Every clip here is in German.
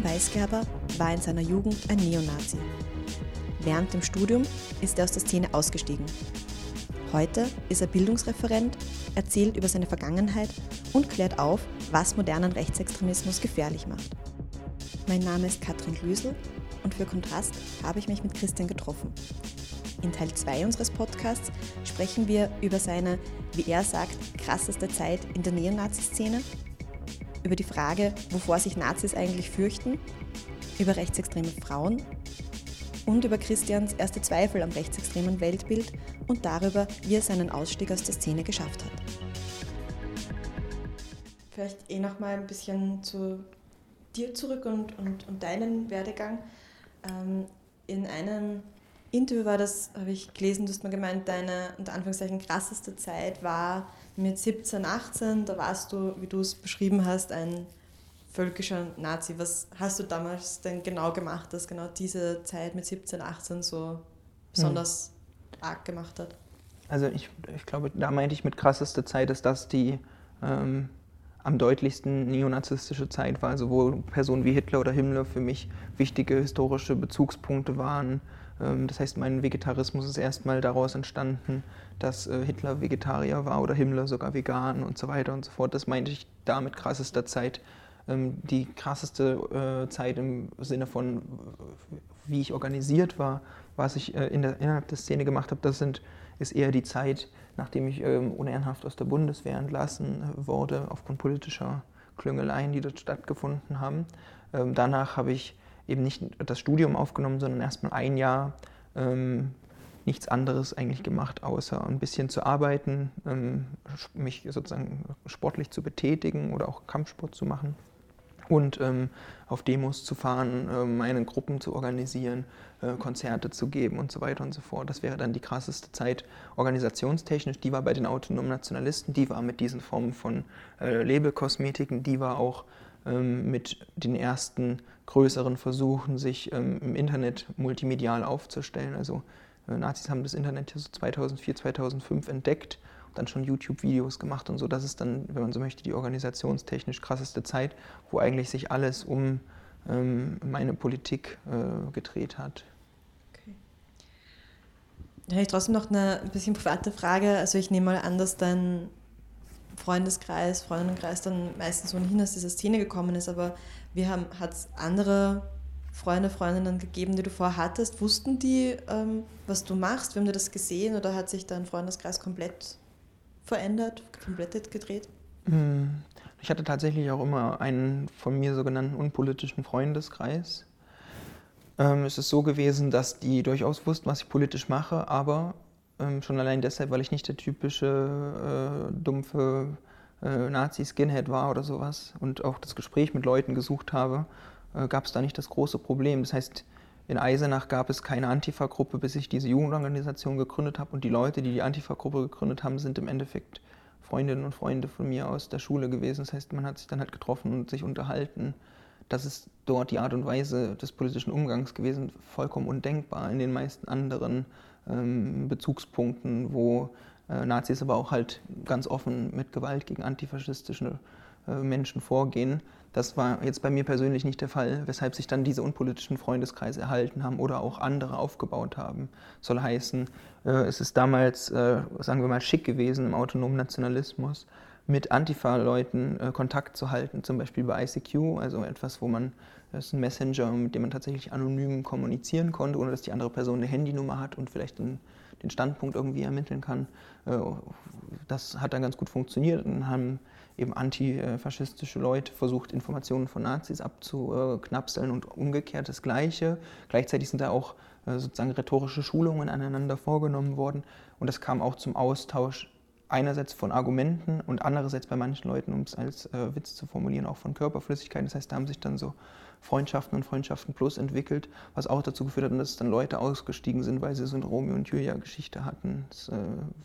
Christian Weisgerber war in seiner Jugend ein Neonazi. Während dem Studium ist er aus der Szene ausgestiegen. Heute ist er Bildungsreferent, erzählt über seine Vergangenheit und klärt auf, was modernen Rechtsextremismus gefährlich macht. Mein Name ist Katrin Glüsel und für Kontrast habe ich mich mit Christian getroffen. In Teil 2 unseres Podcasts sprechen wir über seine, wie er sagt, krasseste Zeit in der Neonazi-Szene, über die Frage, wovor sich Nazis eigentlich fürchten, über rechtsextreme Frauen und über Christians erste Zweifel am rechtsextremen Weltbild und darüber, wie er seinen Ausstieg aus der Szene geschafft hat. Vielleicht eh noch mal ein bisschen zu dir zurück und, und, und deinen Werdegang. Ähm, in einem Interview war das, habe ich gelesen, du hast mal gemeint, deine unter Anführungszeichen krasseste Zeit war mit 17, 18. Da warst du, wie du es beschrieben hast, ein völkischer Nazi. Was hast du damals denn genau gemacht, dass genau diese Zeit mit 17, 18 so besonders hm. arg gemacht hat? Also ich, ich glaube, da meinte ich mit krasseste Zeit, dass das die ähm, am deutlichsten neonazistische Zeit war, also wo Personen wie Hitler oder Himmler für mich wichtige historische Bezugspunkte waren. Ähm, das heißt, mein Vegetarismus ist erstmal daraus entstanden, dass äh, Hitler Vegetarier war oder Himmler sogar vegan und so weiter und so fort. Das meinte ich da mit krassester Zeit. Ähm, die krasseste äh, Zeit im Sinne von, wie ich organisiert war, was ich äh, in der, innerhalb der Szene gemacht habe, das sind, ist eher die Zeit, nachdem ich ähm, unehrenhaft aus der Bundeswehr entlassen wurde, aufgrund politischer Klüngeleien, die dort stattgefunden haben. Ähm, danach habe ich eben nicht das Studium aufgenommen, sondern erstmal ein Jahr nichts anderes eigentlich gemacht, außer ein bisschen zu arbeiten, ähm, mich sozusagen sportlich zu betätigen oder auch Kampfsport zu machen und ähm, auf Demos zu fahren, äh, meine Gruppen zu organisieren, äh, Konzerte zu geben und so weiter und so fort. Das wäre dann die krasseste Zeit organisationstechnisch. Die war bei den autonomen Nationalisten, die war mit diesen Formen von äh, Labelkosmetiken, die war auch ähm, mit den ersten größeren Versuchen, sich ähm, im Internet multimedial aufzustellen. Also Nazis haben das Internet ja so 2004, 2005 entdeckt und dann schon YouTube-Videos gemacht und so. Das ist dann, wenn man so möchte, die organisationstechnisch krasseste Zeit, wo eigentlich sich alles um ähm, meine Politik äh, gedreht hat. Okay. Da habe ich trotzdem noch eine ein bisschen private Frage. Also ich nehme mal an, dass dein Freundeskreis, Freundinnenkreis dann meistens ohnehin aus dieser Szene gekommen ist, aber wie hat es andere Freunde, Freundinnen gegeben, die du vorher hattest? Wussten die, ähm, was du machst? Wie haben die das gesehen oder hat sich dein Freundeskreis komplett verändert, komplett gedreht? Hm. Ich hatte tatsächlich auch immer einen von mir sogenannten unpolitischen Freundeskreis. Ähm, es ist so gewesen, dass die durchaus wussten, was ich politisch mache, aber ähm, schon allein deshalb, weil ich nicht der typische äh, dumpfe äh, Nazi-Skinhead war oder sowas und auch das Gespräch mit Leuten gesucht habe, äh, gab es da nicht das große Problem. Das heißt, in Eisenach gab es keine Antifa-Gruppe, bis ich diese Jugendorganisation gegründet habe. Und die Leute, die die Antifa-Gruppe gegründet haben, sind im Endeffekt Freundinnen und Freunde von mir aus der Schule gewesen. Das heißt, man hat sich dann halt getroffen und sich unterhalten. Das ist dort die Art und Weise des politischen Umgangs gewesen, vollkommen undenkbar in den meisten anderen ähm, Bezugspunkten, wo äh, Nazis aber auch halt ganz offen mit Gewalt gegen antifaschistische äh, Menschen vorgehen. Das war jetzt bei mir persönlich nicht der Fall, weshalb sich dann diese unpolitischen Freundeskreise erhalten haben oder auch andere aufgebaut haben. Soll heißen, äh, es ist damals, äh, sagen wir mal, schick gewesen im autonomen Nationalismus, mit Antifa-Leuten äh, Kontakt zu halten, zum Beispiel bei ICQ, also etwas, wo man, das ist ein Messenger, mit dem man tatsächlich anonym kommunizieren konnte, ohne dass die andere Person eine Handynummer hat und vielleicht den, den Standpunkt irgendwie ermitteln kann. Das hat dann ganz gut funktioniert und haben eben antifaschistische Leute versucht, Informationen von Nazis abzuknapseln und umgekehrt das Gleiche. Gleichzeitig sind da auch äh, sozusagen rhetorische Schulungen aneinander vorgenommen worden und das kam auch zum Austausch einerseits von Argumenten und andererseits bei manchen Leuten, um es als äh, Witz zu formulieren, auch von Körperflüssigkeiten. Das heißt, da haben sich dann so Freundschaften und Freundschaften plus entwickelt, was auch dazu geführt hat, dass dann Leute ausgestiegen sind, weil sie so eine Romeo und Julia Geschichte hatten. Das äh,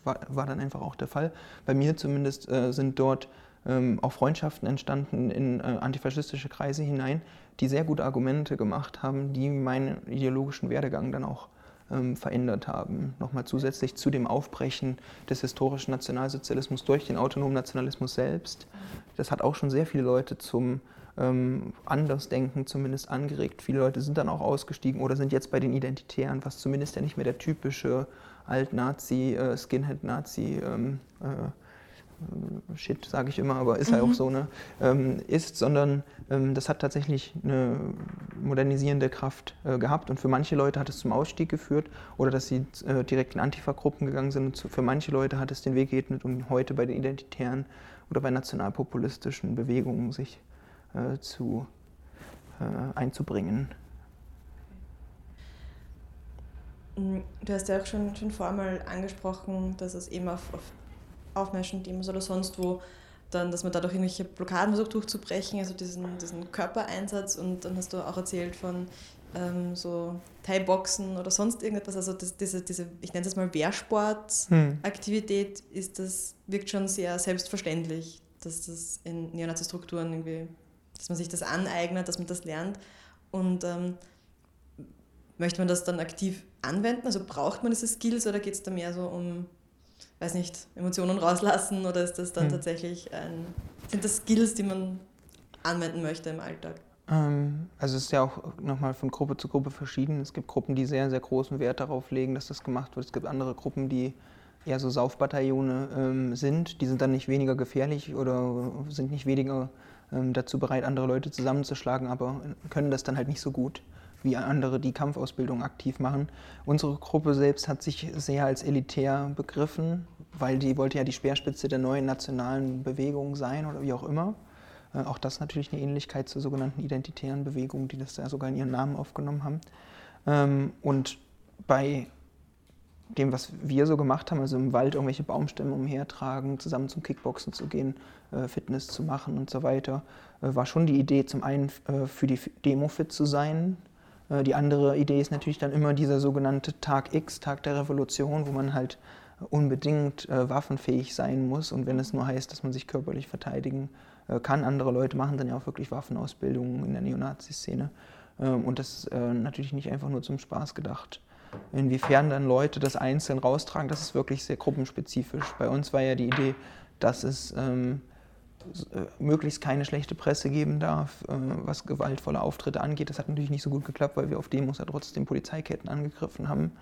war, war, dann einfach auch der Fall. Bei mir zumindest äh, sind dort ähm, auch Freundschaften entstanden in äh, antifaschistische Kreise hinein, die sehr gute Argumente gemacht haben, die meinen ideologischen Werdegang dann auch ähm, verändert haben. Nochmal zusätzlich zu dem Aufbrechen des historischen Nationalsozialismus durch den autonomen Nationalismus selbst. Das hat auch schon sehr viele Leute zum ähm, Andersdenken zumindest angeregt. Viele Leute sind dann auch ausgestiegen oder sind jetzt bei den Identitären, was zumindest ja nicht mehr der typische Alt-Nazi, äh, Skinhead-Nazi ähm, äh, Shit, sage ich immer, aber ist halt mhm. auch so, ne, ähm, ist, sondern ähm, das hat tatsächlich eine modernisierende Kraft äh, gehabt und für manche Leute hat es zum Ausstieg geführt oder dass sie äh, direkt in Antifa-Gruppen gegangen sind und zu, für manche Leute hat es den Weg geebnet, um heute bei den Identitären oder bei nationalpopulistischen Bewegungen sich äh, zu, äh, einzubringen. Mm, du hast ja auch schon, schon vorher mal angesprochen, dass es eben auf, auf Aufmärschen-Demos oder sonst wo dann, dass man dadurch irgendwelche Blockaden versucht durchzubrechen, also diesen, diesen Körpereinsatz und dann hast du auch erzählt von ähm, so Thai-Boxen oder sonst irgendetwas, also das, diese, diese, ich nenne das mal Wehrsport-Aktivität, hm. das wirkt schon sehr selbstverständlich, dass das in Neonazi-Strukturen irgendwie dass man sich das aneignet, dass man das lernt. Und ähm, möchte man das dann aktiv anwenden? Also braucht man diese Skills oder geht es da mehr so um, weiß nicht, Emotionen rauslassen oder ist das dann hm. tatsächlich ein, sind das Skills, die man anwenden möchte im Alltag? Ähm, also es ist ja auch nochmal von Gruppe zu Gruppe verschieden. Es gibt Gruppen, die sehr, sehr großen Wert darauf legen, dass das gemacht wird. Es gibt andere Gruppen, die eher so Saufbataillone ähm, sind. Die sind dann nicht weniger gefährlich oder sind nicht weniger ähm, dazu bereit, andere Leute zusammenzuschlagen, aber können das dann halt nicht so gut wie andere, die Kampfausbildung aktiv machen. Unsere Gruppe selbst hat sich sehr als elitär begriffen, weil die wollte ja die Speerspitze der neuen nationalen Bewegung sein oder wie auch immer. Äh, auch das natürlich eine Ähnlichkeit zur sogenannten identitären Bewegung, die das ja sogar in ihren Namen aufgenommen haben. Ähm, und bei dem, was wir so gemacht haben, also im Wald irgendwelche Baumstämme umhertragen, zusammen zum Kickboxen zu gehen, äh, Fitness zu machen und so weiter, äh, war schon die Idee, zum einen für die Demo fit zu sein. Die andere Idee ist natürlich dann immer dieser sogenannte Tag X, Tag der Revolution, wo man halt unbedingt waffenfähig sein muss und wenn es nur heißt, dass man sich körperlich verteidigen kann. Andere Leute machen dann ja auch wirklich Waffenausbildungen in der Neonazi-Szene ähm, und das ist natürlich nicht einfach nur zum Spaß gedacht. Inwiefern dann Leute das einzeln raustragen, das ist wirklich sehr gruppenspezifisch. Bei uns war ja die Idee, dass es ähm, äh, möglichst keine schlechte Presse geben darf, äh, was gewaltvolle Auftritte angeht. Das hat natürlich nicht so gut geklappt, weil wir auf Demos ja trotzdem Polizeiketten angegriffen haben.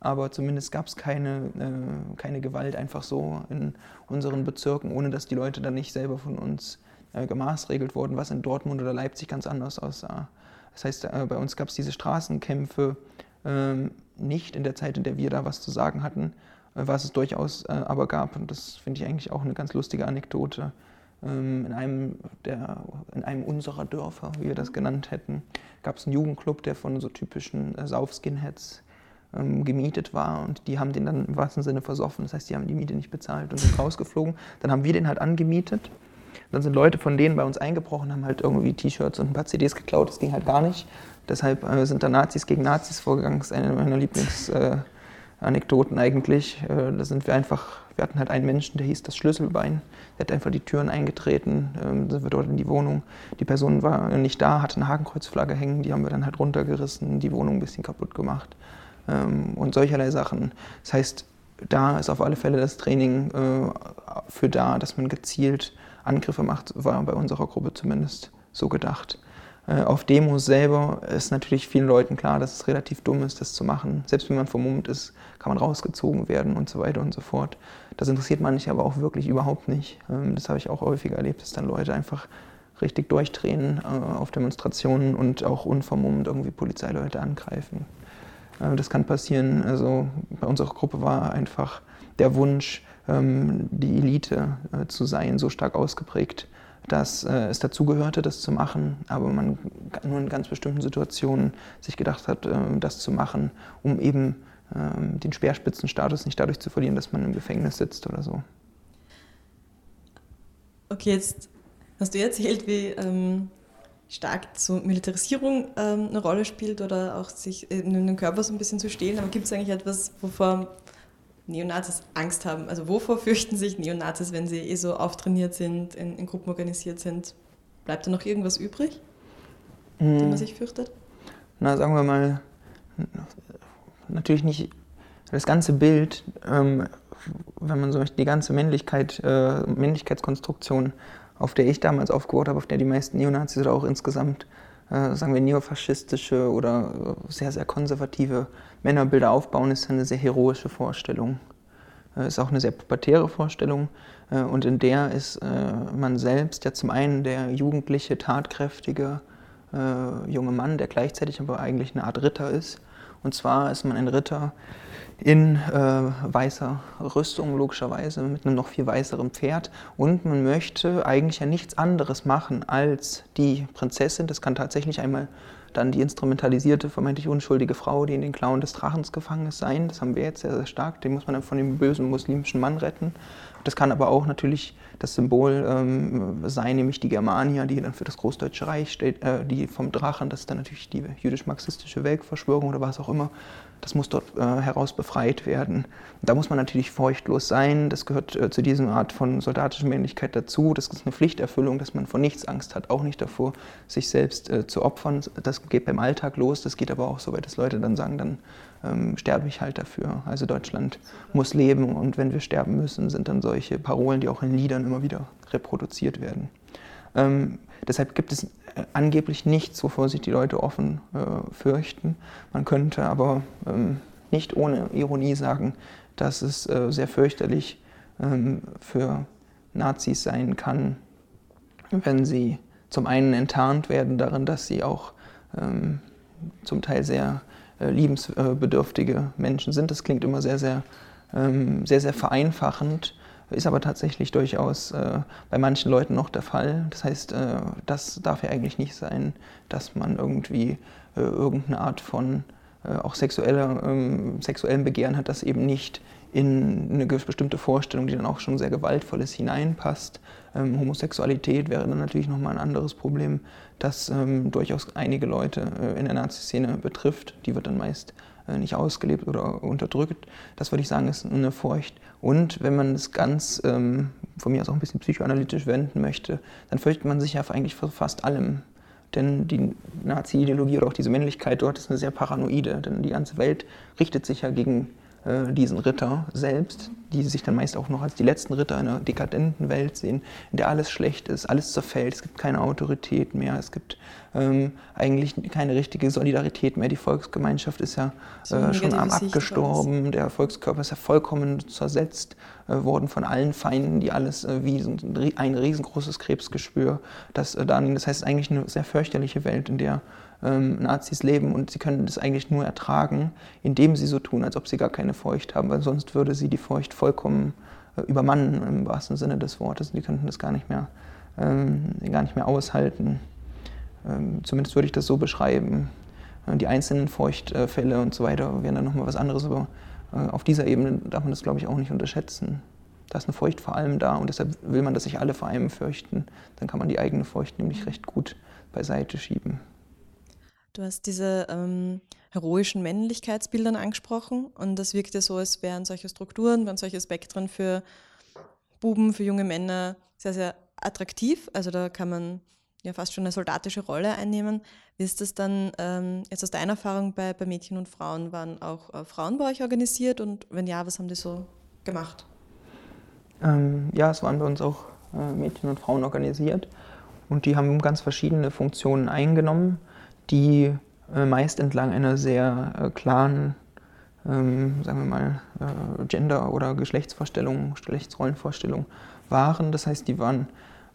Aber zumindest gab es keine, äh, keine Gewalt einfach so in unseren Bezirken, ohne dass die Leute dann nicht selber von uns äh, gemaßregelt wurden, was in Dortmund oder Leipzig ganz anders aussah. Das heißt, äh, bei uns gab es diese Straßenkämpfe, ähm, nicht in der Zeit, in der wir da was zu sagen hatten, äh, was es durchaus äh, aber gab. Und das finde ich eigentlich auch eine ganz lustige Anekdote. Ähm, in, einem der, in einem unserer Dörfer, wie wir das genannt hätten, gab es einen Jugendclub, der von so typischen äh, Sauf-Skinheads ähm, gemietet war und die haben den dann im wahrsten Sinne versoffen. Das heißt, die haben die Miete nicht bezahlt und sind rausgeflogen. Dann haben wir den halt angemietet. Dann sind Leute von denen bei uns eingebrochen, haben halt irgendwie T-Shirts und ein paar CDs geklaut. Das ging halt gar nicht. Deshalb äh, sind da Nazis gegen Nazis vorgegangen. Das ist eine meiner Lieblingsanekdoten äh, eigentlich. Äh, da sind wir einfach, wir hatten halt einen Menschen, der hieß das Schlüsselbein. Der hat einfach die Türen eingetreten, ähm, sind wir dort in die Wohnung. Die Person war nicht da, hatte eine Hakenkreuzflagge hängen, die haben wir dann halt runtergerissen, die Wohnung ein bisschen kaputt gemacht ähm, und solcherlei Sachen. Das heißt, da ist auf alle Fälle das Training äh, für da, dass man gezielt Angriffe macht, war bei unserer Gruppe zumindest so gedacht. Äh, auf Demos selber ist natürlich vielen Leuten klar, dass es relativ dumm ist, das zu machen. Selbst wenn man vermummt ist, kann man rausgezogen werden und so weiter und so fort. Das interessiert manche aber auch wirklich überhaupt nicht. Ähm, das habe ich auch häufiger erlebt, dass dann Leute einfach richtig durchdrehen äh, auf Demonstrationen und auch unvermummt irgendwie Polizeileute angreifen. Äh, das kann passieren. Also bei unserer Gruppe war einfach der Wunsch, ähm, die Elite zu sein, so stark ausgeprägt, dass äh, es dazugehörte, das zu machen, aber man nur in ganz bestimmten Situationen sich gedacht hat, äh, das zu machen, um eben äh, den Speerspitzenstatus nicht dadurch zu verlieren, dass man im Gefängnis sitzt oder so. Okay, jetzt hast du erzählt, wie ähm, stark so Militarisierung ähm, eine Rolle spielt oder auch sich in den Körper so ein bisschen zu stehlen, aber gibt es eigentlich etwas, wovor Neonazis Angst haben. Also wovor fürchten sich Neonazis, wenn sie eh so auftrainiert sind, in, in Gruppen organisiert sind? Bleibt da noch irgendwas übrig, mhm. dem man sich fürchtet? Na, sagen wir mal, natürlich nicht das ganze Bild, ähm, wenn man so möchte, die ganze Männlichkeit, äh, Männlichkeitskonstruktion auf der ich damals aufgebaut habe, auf der die meisten Neonazis oder auch insgesamt, äh, sagen wir, neofaschistische oder äh, sehr, sehr konservative Männerbilder aufbauen, ist eine sehr heroische Vorstellung. Äh, ist auch eine sehr pubertäre Vorstellung äh, und in der ist äh, man selbst ja zum einen der jugendliche, tatkräftige junge Mann, der gleichzeitig aber eigentlich eine Art Ritter ist. Und zwar ist man ein Ritter, in äh, weißer Rüstung, logischerweise, mit einem noch viel weißeren Pferd. Und man möchte eigentlich ja nichts anderes machen als die Prinzessin. Das kann tatsächlich einmal dann die instrumentalisierte, vermeintlich unschuldige Frau, die in den Klauen des Drachens gefangen ist, sein. Das haben wir jetzt sehr, sehr stark. Den muss man dann von dem bösen muslimischen Mann retten. Das kann aber auch natürlich das Symbol ähm, sein, nämlich die Germania, die dann für das Großdeutsche Reich steht, äh, die vom Drachen, das ist dann natürlich die jüdisch-marxistische Weltverschwörung oder was auch immer. Das muss dort äh, heraus befreit werden. Und da muss man natürlich feuchtlos sein. Das gehört äh, zu dieser Art von soldatischer Männlichkeit dazu. Das ist eine Pflichterfüllung, dass man vor nichts Angst hat, auch nicht davor, sich selbst äh, zu opfern. Das geht beim Alltag los. Das geht aber auch so weit, dass Leute dann sagen, dann ähm, sterbe ich halt dafür. Also Deutschland muss leben und wenn wir sterben müssen, sind dann solche Parolen, die auch in Liedern immer wieder reproduziert werden. Ähm, deshalb gibt es äh, angeblich nichts, wovor sich die Leute offen äh, fürchten. Man könnte aber ähm, nicht ohne Ironie sagen, dass es äh, sehr fürchterlich ähm, für Nazis sein kann, wenn sie zum einen enttarnt werden darin, dass sie auch ähm, zum Teil sehr äh, liebensbedürftige Menschen sind. Das klingt immer sehr, sehr, ähm, sehr, sehr vereinfachend, ist aber tatsächlich durchaus äh, bei manchen Leuten noch der Fall. Das heißt, äh, das darf ja eigentlich nicht sein, dass man irgendwie irgendeine Art von auch sexueller, ähm, sexuellem Begehren hat, das eben nicht in eine bestimmte Vorstellung, die dann auch schon sehr gewaltvoll ist, hineinpasst. Ähm, Homosexualität wäre dann natürlich nochmal ein anderes Problem, das ähm, durchaus einige Leute äh, in der Nazi-Szene betrifft. Die wird dann meist äh, nicht ausgelebt oder unterdrückt. Das würde ich sagen, ist eine Furcht. Und wenn man es ganz ähm, von mir aus auch ein bisschen psychoanalytisch wenden möchte, dann fürchtet man sich ja eigentlich vor fast allem. Denn die Nazi-Ideologie oder auch diese Männlichkeit dort ist eine sehr paranoide, denn die ganze Welt richtet sich ja gegen äh, diesen Ritter selbst, die sich dann meist auch noch als die letzten Ritter einer dekadenten Welt sehen, in der alles schlecht ist, alles zerfällt, es gibt keine Autorität mehr, es gibt ähm, eigentlich keine richtige Solidarität mehr. Die Volksgemeinschaft ist ja äh, schon am abgestorben, der Volkskörper ist ja vollkommen zersetzt äh, worden von allen Feinden, die alles äh, wie ein riesengroßes Krebsgeschwür, das äh, dann, das heißt, eigentlich eine sehr fürchterliche Welt, in der ähm, Nazis leben und sie können das eigentlich nur ertragen, indem sie so tun, als ob sie gar keine Furcht haben, weil sonst würde sie die Furcht vollkommen äh, übermannen im wahrsten Sinne des Wortes. Die könnten das gar nicht mehr, ähm, gar nicht mehr aushalten. Ähm, zumindest würde ich das so beschreiben. Äh, die einzelnen Furchtfälle und so weiter wären dann nochmal was anderes, aber äh, auf dieser Ebene darf man das, glaube ich, auch nicht unterschätzen. Da ist eine Furcht vor allem da und deshalb will man, dass sich alle vor einem fürchten. Dann kann man die eigene Furcht nämlich recht gut beiseite schieben. Du hast diese ähm, heroischen Männlichkeitsbildern angesprochen und das wirkt ja so, als wären solche Strukturen, wären solche Spektren für Buben, für junge Männer sehr, sehr attraktiv. Also da kann man ja fast schon eine soldatische Rolle einnehmen. Wie ist das dann ähm, jetzt aus deiner Erfahrung bei, bei Mädchen und Frauen? Waren auch äh, Frauen bei euch organisiert und wenn ja, was haben die so gemacht? Ähm, ja, es waren bei uns auch äh, Mädchen und Frauen organisiert und die haben ganz verschiedene Funktionen eingenommen die äh, meist entlang einer sehr äh, klaren, ähm, sagen wir mal, äh, Gender- oder Geschlechtsvorstellung, Geschlechtsrollenvorstellung waren. Das heißt, die waren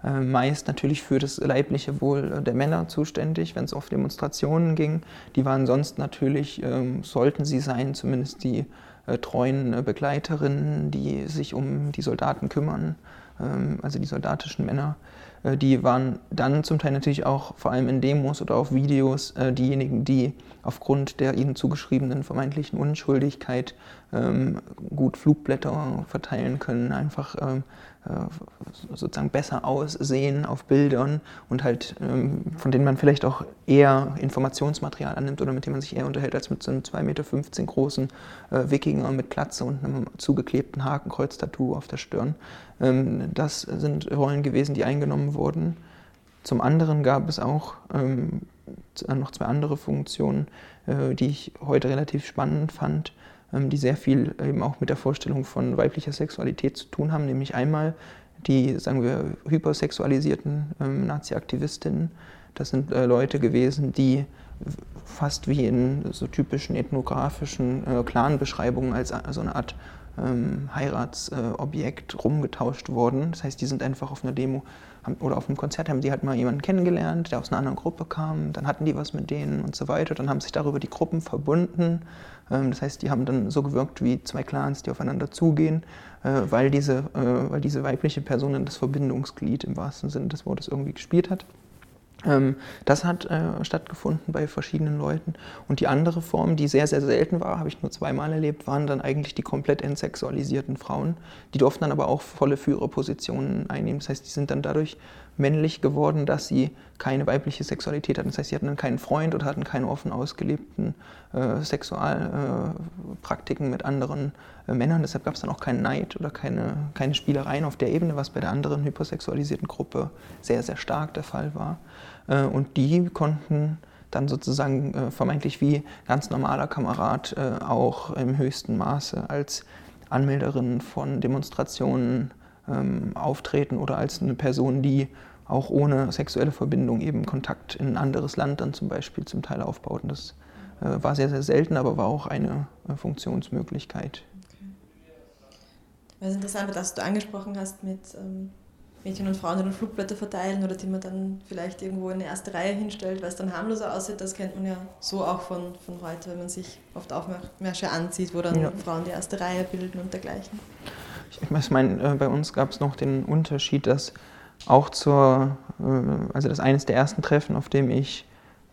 meist natürlich für das leibliche Wohl der Männer zuständig, wenn es auf Demonstrationen ging. Die waren sonst natürlich, ähm, sollten sie sein, zumindest die äh, treuen Begleiterinnen, die sich um die Soldaten kümmern, ähm, also die soldatischen Männer. Äh, die waren dann zum Teil natürlich auch vor allem in Demos oder auf Videos äh, diejenigen, die aufgrund der ihnen zugeschriebenen vermeintlichen Unschuldigkeit ähm, gut Flugblätter verteilen können, einfach ähm, äh, sozusagen besser aussehen auf Bildern und halt ähm, von denen man vielleicht auch eher Informationsmaterial annimmt oder mit dem man sich eher unterhält als mit so einem 2,15 Meter großen äh, Wikinger mit Glatze und einem zugeklebten Hakenkreuz-Tattoo auf der Stirn. Ähm, das sind Rollen gewesen, die eingenommen wurden. Zum anderen gab es auch ähm, noch zwei andere Funktionen, äh, die ich heute relativ spannend fand. Ähm, die sehr viel eben auch mit der Vorstellung von weiblicher Sexualität zu tun haben, nämlich einmal die, sagen wir, hypersexualisierten ähm, Nazi-Aktivistinnen. Das sind äh, Leute gewesen, die fast wie in so typischen ethnografischen äh, Clan-Beschreibungen als so eine Art ähm, Heiratsobjekt rumgetauscht wurden. Das heißt, die sind einfach auf einer Demo oder auf einem Konzert haben die halt mal jemanden kennengelernt, der aus einer anderen Gruppe kam, dann hatten die was mit denen und so weiter, dann haben sich darüber die Gruppen verbunden. Ähm, das heißt, die haben dann so gewirkt wie zwei Clans, die aufeinander zugehen, äh, weil, diese, äh, weil diese weibliche Person das Verbindungsglied im wahrsten Sinne des Wortes irgendwie gespielt hat. Ähm, das hat äh, stattgefunden bei verschiedenen Leuten. Und die andere Form, die sehr, sehr selten war, habe ich nur zweimal erlebt, waren dann eigentlich die komplett entsexualisierten Frauen. Die durften dann aber auch volle Führerpositionen einnehmen. Das heißt, die sind dann dadurch männlich geworden, dass sie keine weibliche Sexualität hatten. Das heißt, sie hatten dann keinen Freund oder hatten keine offen ausgelebten äh, Sexualpraktiken äh, mit anderen äh, Männern. Deshalb gab es dann auch keinen Neid oder keine, keine Spielereien auf der Ebene, was bei der anderen hypersexualisierten Gruppe sehr, sehr stark der Fall war. Äh, und die konnten dann sozusagen äh, vermeintlich wie ganz normaler Kamerad äh, auch im höchsten Maße als Anmelderin von Demonstrationen ähm, auftreten oder als eine Person, die auch ohne sexuelle Verbindung eben Kontakt in ein anderes Land dann zum Beispiel zum Teil aufbaut. Und das war sehr, sehr selten, aber war auch eine Funktionsmöglichkeit. Okay. Was interessant, dass du angesprochen hast mit ähm, Mädchen und Frauen, die dann Flugblätter verteilen oder die man dann vielleicht irgendwo in eine erste Reihe hinstellt, weil es dann harmloser aussieht. Das kennt man ja so auch von, von heute, wenn man sich oft Aufmärsche anzieht, wo dann ja. Frauen die erste Reihe bilden und dergleichen. Ich meine, äh, bei uns gab es noch den Unterschied, dass auch zur, äh, also das eines der ersten Treffen, auf dem ich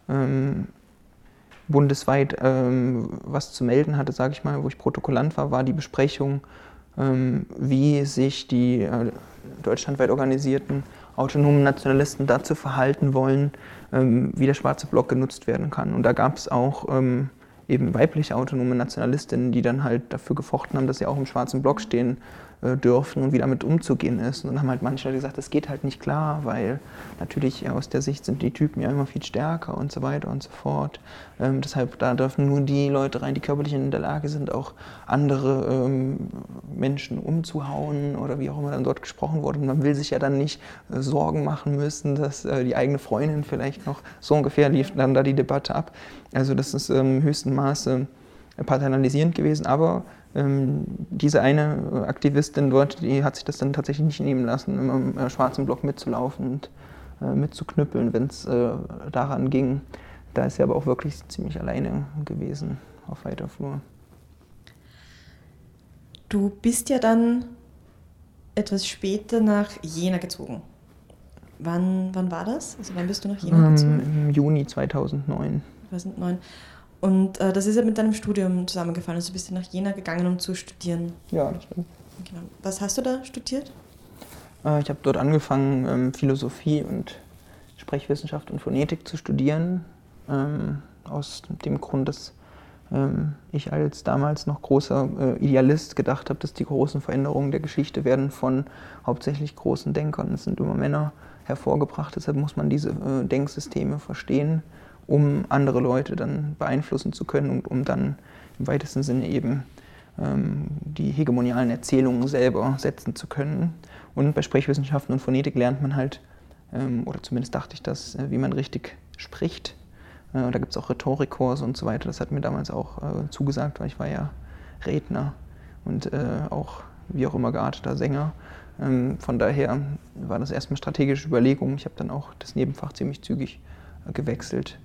ähm, bundesweit ähm, was zu melden hatte, sage ich mal, wo ich Protokollant war, war die Besprechung, ähm, wie sich die äh, deutschlandweit organisierten autonomen Nationalisten dazu verhalten wollen, ähm, wie der schwarze Block genutzt werden kann. Und da gab es auch ähm, eben weibliche autonome Nationalistinnen, die dann halt dafür gefochten haben, dass sie auch im schwarzen Block stehen dürfen und wie damit umzugehen ist. Und dann haben halt manche Leute gesagt, das geht halt nicht klar, weil natürlich aus der Sicht sind die Typen ja immer viel stärker und so weiter und so fort. Ähm, deshalb, da dürfen nur die Leute rein, die körperlich in der Lage sind, auch andere ähm, Menschen umzuhauen oder wie auch immer dann dort gesprochen wurde. Und man will sich ja dann nicht äh, Sorgen machen müssen, dass äh, die eigene Freundin vielleicht noch so ungefähr lief dann da die Debatte ab. Also das ist im höchsten Maße paternalisierend gewesen, aber ähm, diese eine Aktivistin dort, die hat sich das dann tatsächlich nicht nehmen lassen, im äh, schwarzen Block mitzulaufen und äh, mitzuknüppeln, wenn es äh, daran ging. Da ist sie aber auch wirklich ziemlich alleine gewesen auf weiter Flur. Du bist ja dann etwas später nach Jena gezogen. Wann, wann war das? Also wann bist du nach Jena ähm, gezogen? Im Juni 2009. 2009. Und äh, das ist ja mit deinem Studium zusammengefallen. Also bist du nach Jena gegangen, um zu studieren. Ja, das stimmt. Genau. Was hast du da studiert? Äh, ich habe dort angefangen, ähm, Philosophie und Sprechwissenschaft und Phonetik zu studieren. Ähm, aus dem Grund, dass ähm, ich als damals noch großer äh, Idealist gedacht habe, dass die großen Veränderungen der Geschichte werden von hauptsächlich großen Denkern, es sind immer Männer, hervorgebracht. Deshalb muss man diese äh, Denksysteme verstehen um andere Leute dann beeinflussen zu können und um dann im weitesten Sinne eben ähm, die hegemonialen Erzählungen selber setzen zu können. Und bei Sprechwissenschaften und Phonetik lernt man halt, ähm, oder zumindest dachte ich das, äh, wie man richtig spricht. Äh, da gibt es auch Rhetorikkurse und so weiter. Das hat mir damals auch äh, zugesagt, weil ich war ja Redner und äh, auch wie auch immer gearteter Sänger. Ähm, von daher war das erstmal strategische Überlegung. Ich habe dann auch das Nebenfach ziemlich zügig äh, gewechselt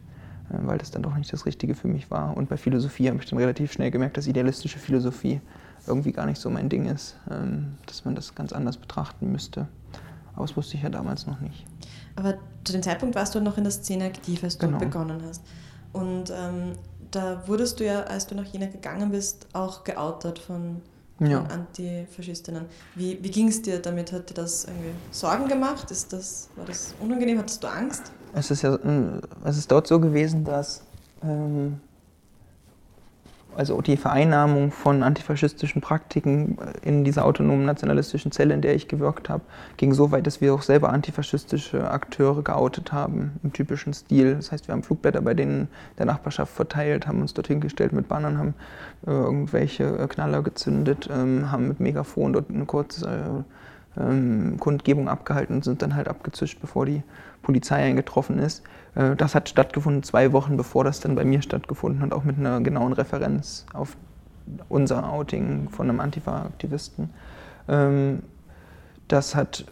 weil das dann doch nicht das Richtige für mich war. Und bei Philosophie habe ich dann relativ schnell gemerkt, dass idealistische Philosophie irgendwie gar nicht so mein Ding ist, ähm, dass man das ganz anders betrachten müsste. Aber das wusste ich ja damals noch nicht. Aber zu dem Zeitpunkt warst du noch in der Szene aktiv, als du genau. begonnen hast. Und ähm, da wurdest du ja, als du nach Jena gegangen bist, auch geoutet von, von ja. Antifaschistinnen. Wie, wie ging es dir damit? Hat dir das irgendwie Sorgen gemacht? Ist das, war das unangenehm? Hattest du Angst? Es ist ja es ist dort so gewesen, dass ähm, also die Vereinnahmung von antifaschistischen Praktiken in dieser autonomen nationalistischen Zelle, in der ich gewirkt habe, ging so weit, dass wir auch selber antifaschistische Akteure geoutet haben, im typischen Stil. Das heißt, wir haben Flugblätter bei denen der Nachbarschaft verteilt, haben uns dort hingestellt mit Bannern, haben äh, irgendwelche Knaller gezündet, ähm, haben mit Megafon dort eine kurze äh, ähm, Kundgebung abgehalten und sind dann halt abgezischt, bevor die Polizei eingetroffen ist. Äh, das hat stattgefunden zwei Wochen bevor das dann bei mir stattgefunden hat, auch mit einer genauen Referenz auf unser Outing von einem Antifa-Aktivisten. Ähm, das hat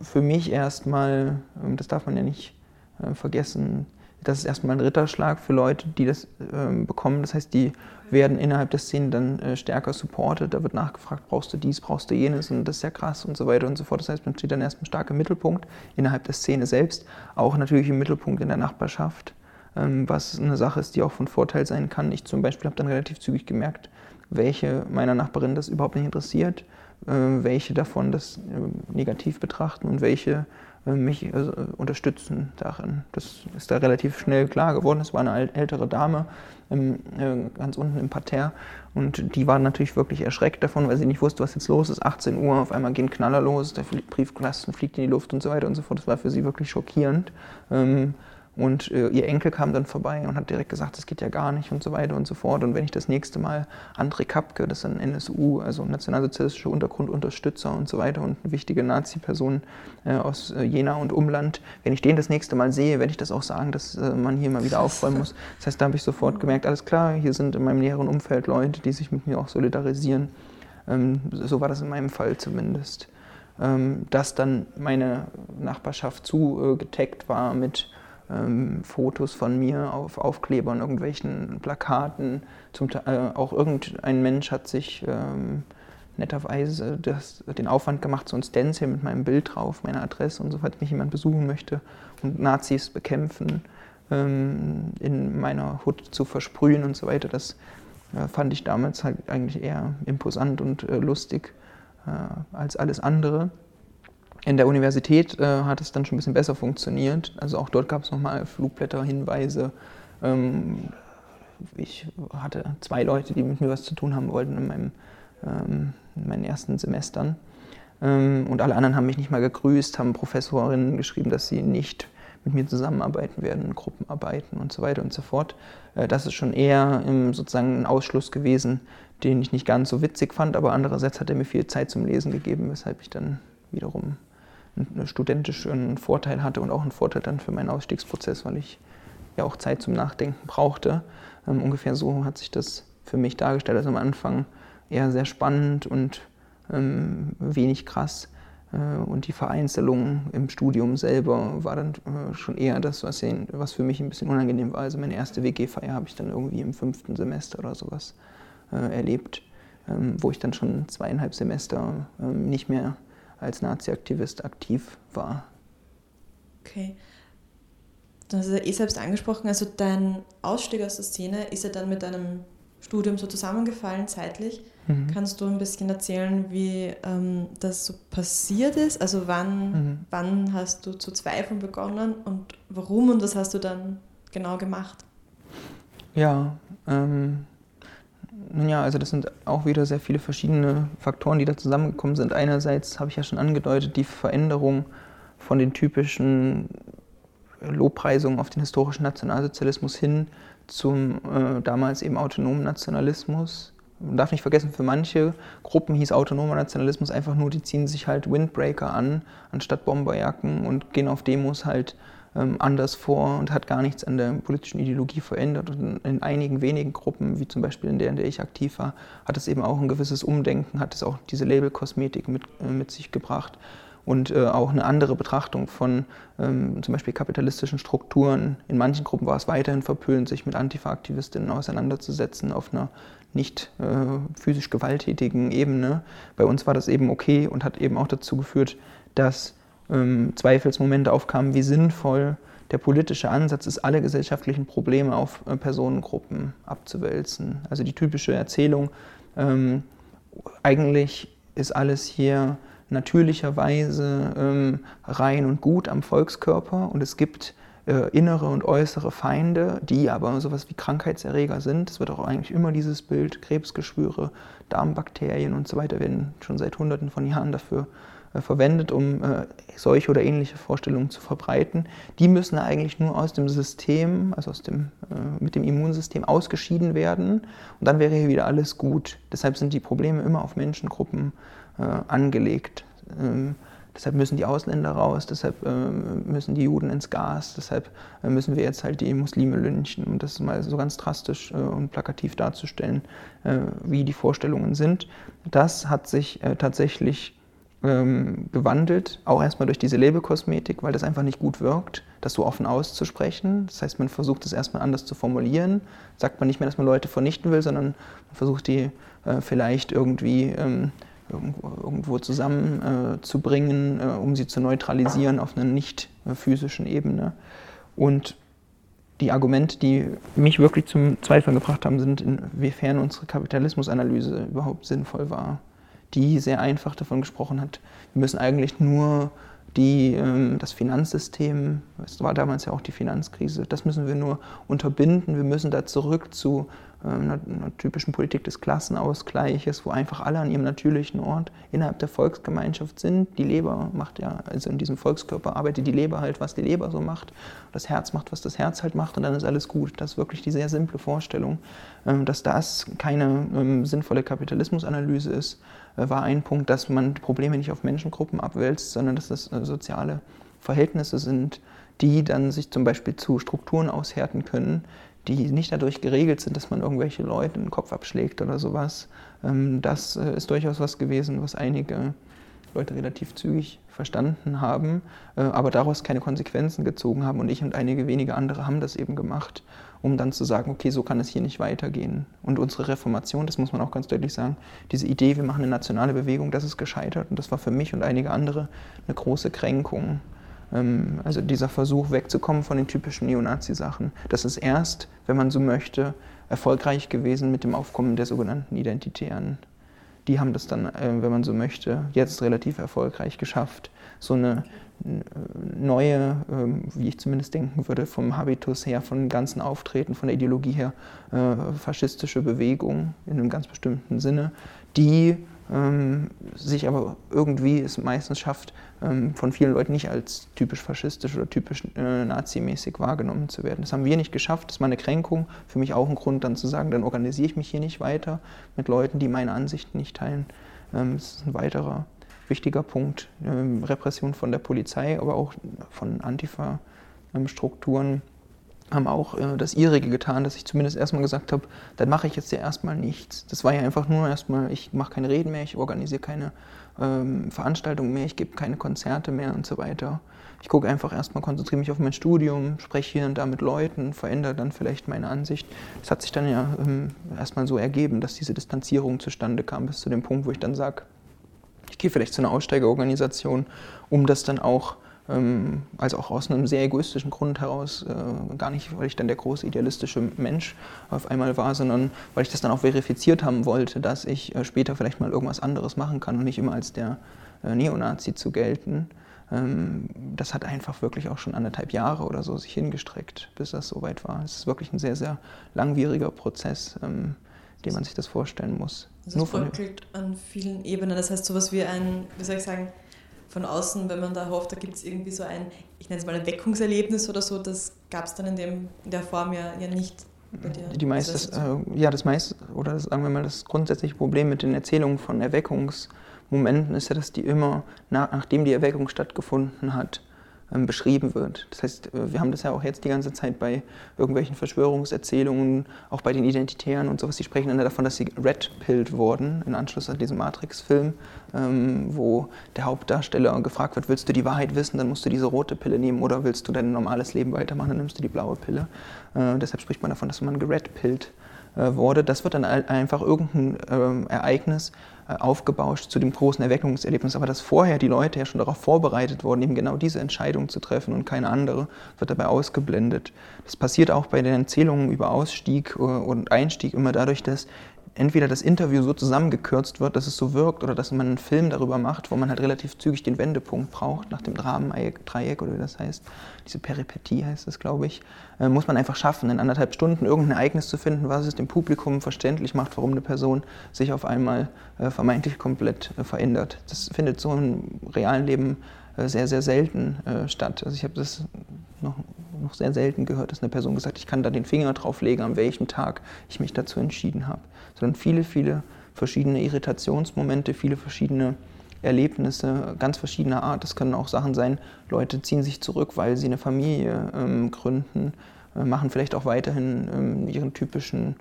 für mich erstmal, ähm, das darf man ja nicht äh, vergessen, das ist erstmal ein Ritterschlag für Leute, die das äh, bekommen. Das heißt, die werden innerhalb der Szene dann äh, stärker supported. Da wird nachgefragt, brauchst du dies, brauchst du jenes und das ist ja krass und so weiter und so fort. Das heißt, man steht dann erstmal stark im Mittelpunkt innerhalb der Szene selbst, auch natürlich im Mittelpunkt in der Nachbarschaft, ähm, was eine Sache ist, die auch von Vorteil sein kann. Ich zum Beispiel habe dann relativ zügig gemerkt, welche meiner Nachbarinnen das überhaupt nicht interessiert, äh, welche davon das äh, negativ betrachten und welche mich also, unterstützen darin. Das ist da relativ schnell klar geworden. Es war eine ältere Dame im, äh, ganz unten im Parterre und die war natürlich wirklich erschreckt davon, weil sie nicht wusste, was jetzt los ist. 18 Uhr, auf einmal gehen Knaller los, der Briefkasten fliegt in die Luft und so weiter und so fort. Das war für sie wirklich schockierend. Und äh, ihr Enkel kam dann vorbei und hat direkt gesagt, das geht ja gar nicht und so weiter und so fort. Und wenn ich das nächste Mal André Kapke, das ist ein NSU, also nationalsozialistische Untergrundunterstützer und so weiter und eine wichtige Nazi-Person äh, aus äh, Jena und Umland, wenn ich den das nächste Mal sehe, werde ich das auch sagen, dass äh, man hier mal wieder aufräumen muss. Das heißt, da habe ich sofort gemerkt, alles klar, hier sind in meinem näheren Umfeld Leute, die sich mit mir auch solidarisieren. Ähm, so war das in meinem Fall zumindest. Ähm, dass dann meine Nachbarschaft zugetaggt war mit ähm, Fotos von mir auf Aufklebern, irgendwelchen Plakaten. Zum, äh, auch irgendein Mensch hat sich ähm, netterweise das, den Aufwand gemacht, so ein Stencil mit meinem Bild drauf, meiner Adresse und so, falls mich jemand besuchen möchte und Nazis bekämpfen, ähm, in meiner Hut zu versprühen und so weiter. Das äh, fand ich damals halt eigentlich eher imposant und äh, lustig äh, als alles andere. In der Universität äh, hat es dann schon ein bisschen besser funktioniert. Also auch dort gab es nochmal Flugblätterhinweise. Ähm, ich hatte zwei Leute, die mit mir was zu tun haben wollten in, meinem, ähm, in meinen ersten Semestern. Ähm, und alle anderen haben mich nicht mal gegrüßt, haben Professorinnen geschrieben, dass sie nicht mit mir zusammenarbeiten werden, Gruppenarbeiten und so weiter und so fort. Äh, das ist schon eher sozusagen ein Ausschluss gewesen, den ich nicht ganz so witzig fand, aber andererseits hat er mir viel Zeit zum Lesen gegeben, weshalb ich dann wiederum einen studentischen Vorteil hatte und auch einen Vorteil dann für meinen Ausstiegsprozess, weil ich ja auch Zeit zum Nachdenken brauchte. Ähm, ungefähr so hat sich das für mich dargestellt. Also am Anfang eher sehr spannend und ähm, wenig krass. Äh, und die Vereinzelung im Studium selber war dann äh, schon eher das, was, was für mich ein bisschen unangenehm war. Also meine erste WG-Feier habe ich dann irgendwie im fünften Semester oder sowas äh, erlebt, ähm, wo ich dann schon zweieinhalb Semester ähm, nicht mehr als Nazi-Aktivist aktiv war. Okay. Du hast es ja eh selbst angesprochen, also dein Ausstieg aus der Szene ist ja dann mit deinem Studium so zusammengefallen zeitlich. Mhm. Kannst du ein bisschen erzählen, wie ähm, das so passiert ist? Also wann, mhm. wann hast du zu zweifeln begonnen und warum und was hast du dann genau gemacht? Ja, ähm, ja, also das sind auch wieder sehr viele verschiedene Faktoren, die da zusammengekommen sind. Einerseits habe ich ja schon angedeutet, die Veränderung von den typischen Lobpreisungen auf den historischen Nationalsozialismus hin zum äh, damals eben autonomen Nationalismus. Man darf nicht vergessen, für manche Gruppen hieß autonomer Nationalismus einfach nur, die ziehen sich halt Windbreaker an, anstatt Bomberjacken und gehen auf Demos halt anders vor und hat gar nichts an der politischen Ideologie verändert. Und in einigen wenigen Gruppen, wie zum Beispiel in der, in der ich aktiv war, hat es eben auch ein gewisses Umdenken, hat es auch diese Labelkosmetik mit, äh, mit sich gebracht und äh, auch eine andere Betrachtung von ähm, zum Beispiel kapitalistischen Strukturen. In manchen Gruppen war es weiterhin verpönt, sich mit Antifa-Aktivistinnen auseinanderzusetzen auf einer nicht äh, physisch gewalttätigen Ebene. Bei uns war das eben okay und hat eben auch dazu geführt, dass ähm, Zweifelsmomente aufkamen, wie sinnvoll der politische Ansatz ist, alle gesellschaftlichen Probleme auf äh, Personengruppen abzuwälzen. Also die typische Erzählung, ähm, eigentlich ist alles hier natürlicherweise ähm, rein und gut am Volkskörper und es gibt äh, innere und äußere Feinde, die aber sowas wie Krankheitserreger sind. Es wird auch eigentlich immer dieses Bild, Krebsgeschwüre, Darmbakterien und so weiter werden schon seit Hunderten von Jahren dafür äh, verwendet, um äh, solche oder ähnliche Vorstellungen zu verbreiten. Die müssen eigentlich nur aus dem System, also aus dem, äh, mit dem Immunsystem ausgeschieden werden und dann wäre hier wieder alles gut. Deshalb sind die Probleme immer auf Menschengruppen angelegt. Ähm, deshalb müssen die Ausländer raus, deshalb müssen die Juden ins Gas, deshalb äh, müssen wir jetzt halt die Muslime lynchen, um das mal so ganz drastisch äh, und plakativ darzustellen, äh, wie die Vorstellungen sind. Das hat sich äh, tatsächlich ähm, gewandelt, auch erstmal durch diese Labelkosmetik, weil das einfach nicht gut wirkt, das so offen auszusprechen. Das heißt, man versucht es erstmal anders zu formulieren. Sagt man nicht mehr, dass man Leute vernichten will, sondern man versucht die äh, vielleicht irgendwie ähm, irgendwo, irgendwo zusammenzubringen, äh, äh, um sie zu neutralisieren auf einer nicht äh, physischen Ebene. Und die Argumente, die mich wirklich zum Zweifeln gebracht haben, sind, inwiefern unsere Kapitalismusanalyse überhaupt sinnvoll war die sehr einfach davon gesprochen hat, wir müssen eigentlich nur die, ähm, das Finanzsystem, es war damals ja auch die Finanzkrise, das müssen wir nur unterbinden. Wir müssen da zurück zu äh, einer, einer, typischen Politik des Klassenausgleiches, wo einfach alle an ihrem natürlichen Ort innerhalb der Volksgemeinschaft sind. Die Leber macht ja, also in diesem Volkskörper arbeitet die Leber halt, was die Leber so macht. Das Herz macht, was das Herz halt macht und dann ist alles gut. Das ist wirklich die sehr simple Vorstellung, ähm, dass das keine ähm, sinnvolle Kapitalismusanalyse ist war ein Punkt, dass man Probleme nicht auf Menschengruppen abwälzt, sondern dass das äh, soziale Verhältnisse sind, die dann sich zum Beispiel zu Strukturen aushärten können, die nicht dadurch geregelt sind, dass man irgendwelche Leute den Kopf abschlägt oder sowas. Ähm, das äh, ist durchaus was gewesen, was einige Leute relativ zügig verstanden haben, aber daraus keine Konsequenzen gezogen haben. Und ich und einige wenige andere haben das eben gemacht um dann zu sagen, okay, so kann es hier nicht weitergehen. Und unsere Reformation, das muss man auch ganz deutlich sagen, diese Idee, wir machen eine nationale Bewegung, das ist gescheitert. Und das war für mich und einige andere eine große Kränkung. Ähm, also dieser Versuch wegzukommen von den typischen Neonazi-Sachen. Das ist erst, wenn man so möchte, erfolgreich gewesen mit dem Aufkommen der sogenannten Identitären. Die haben das dann, äh, wenn man so möchte, jetzt relativ erfolgreich geschafft, so eine neue, ähm, wie ich zumindest denken würde, vom Habitus her, von ganzen Auftreten, von der Ideologie her, äh, faschistische Bewegung in einem ganz bestimmten Sinne, die ähm, sich aber irgendwie es meistens schafft, ähm, von vielen Leuten nicht als typisch faschistisch oder typisch äh, nazimäßig wahrgenommen zu werden. Das haben wir nicht geschafft, das ist meine Kränkung. Für mich auch ein Grund, dann zu sagen, dann organisiere ich mich hier nicht weiter mit Leuten, die meine Ansichten nicht teilen. Das ist ein weiterer wichtiger Punkt. Ähm, Repression von der Polizei, aber auch von Antifa-Strukturen haben auch äh, das ihrige getan, dass ich zumindest erstmal gesagt habe, dann mache ich jetzt ja erstmal nichts. Das war ja einfach nur erstmal, ich mache keine Reden mehr, ich organisiere keine ähm, Veranstaltungen mehr, ich gebe keine Konzerte mehr und so weiter. Ich gucke einfach erstmal, konzentriere mich auf mein Studium, spreche hier und da mit Leuten, verändere dann vielleicht meine Ansicht. Das hat sich dann ja ähm, erstmal so ergeben, dass diese Distanzierung zustande kam, bis zu dem Punkt, wo ich dann sage, gehe vielleicht zu einer Aussteigerorganisation, um das dann auch, ähm, also auch aus einem sehr egoistischen Grund heraus, äh, gar nicht, weil ich dann der große idealistische Mensch auf einmal war, sondern weil ich das dann auch verifiziert haben wollte, dass ich äh, später vielleicht mal irgendwas anderes machen kann und nicht immer als der äh, Neonazi zu gelten. Ähm, das hat einfach wirklich auch schon anderthalb Jahre oder so sich hingestreckt, bis das soweit war. Es ist wirklich ein sehr, sehr langwieriger Prozess. Ähm, dem man sich das vorstellen muss. Also es bröckelt an vielen Ebenen. Das heißt, sowas wie ein, wie soll ich sagen, von außen, wenn man da hofft, da gibt es irgendwie so ein, ich nenne es mal ein Weckungserlebnis oder so, das gab es dann in, dem, in der Form ja, ja nicht. Die meiste, das, äh, ja, das meiste, oder sagen wir mal, das grundsätzliche Problem mit den Erzählungen von Erweckungsmomenten ist ja, dass die immer, nach, nachdem die Erweckung stattgefunden hat, beschrieben wird. Das heißt, äh, wir haben das ja auch jetzt die ganze Zeit bei irgendwelchen Verschwörungserzählungen, auch bei den Identitären und sowas, die sprechen dann davon, dass sie red-pilled wurden, in Anschluss an diesen Matrix-Film, ähm, wo der Hauptdarsteller gefragt wird, willst du die Wahrheit wissen, dann musst du diese rote Pille nehmen oder willst du dein normales Leben weitermachen, dann nimmst du die blaue Pille. Äh, deshalb spricht man davon, dass man geredpillt äh, wurde. Das wird dann einfach irgendein ähm, Ereignis aufgebauscht zu dem großen Erweckungserlebnis. Aber dass vorher die Leute ja schon darauf vorbereitet wurden, eben genau diese Entscheidung zu treffen und keine andere, wird dabei ausgeblendet. Das passiert auch bei den Erzählungen über Ausstieg äh, und Einstieg immer dadurch, dass entweder das Interview so zusammengekürzt wird, dass es so wirkt, oder dass man einen Film darüber macht, wo man halt relativ zügig den Wendepunkt braucht, nach dem Dramen-Dreieck oder wie das heißt, diese Peripetie heißt das, glaube ich, äh, muss man einfach schaffen, in anderthalb Stunden irgendein Ereignis zu finden, was es dem Publikum verständlich macht, warum eine Person sich auf einmal äh, vermeintlich komplett äh, verändert. Das findet so im realen Leben sehr, sehr selten äh, statt. Also ich habe das noch, noch sehr selten gehört, dass eine Person gesagt hat, ich kann da den Finger drauflegen, an welchem Tag ich mich dazu entschieden habe. Sondern viele, viele verschiedene Irritationsmomente, viele verschiedene Erlebnisse ganz verschiedener Art. Das können auch Sachen sein, Leute ziehen sich zurück, weil sie eine Familie ähm, gründen, äh, machen vielleicht auch weiterhin ähm, ihren typischen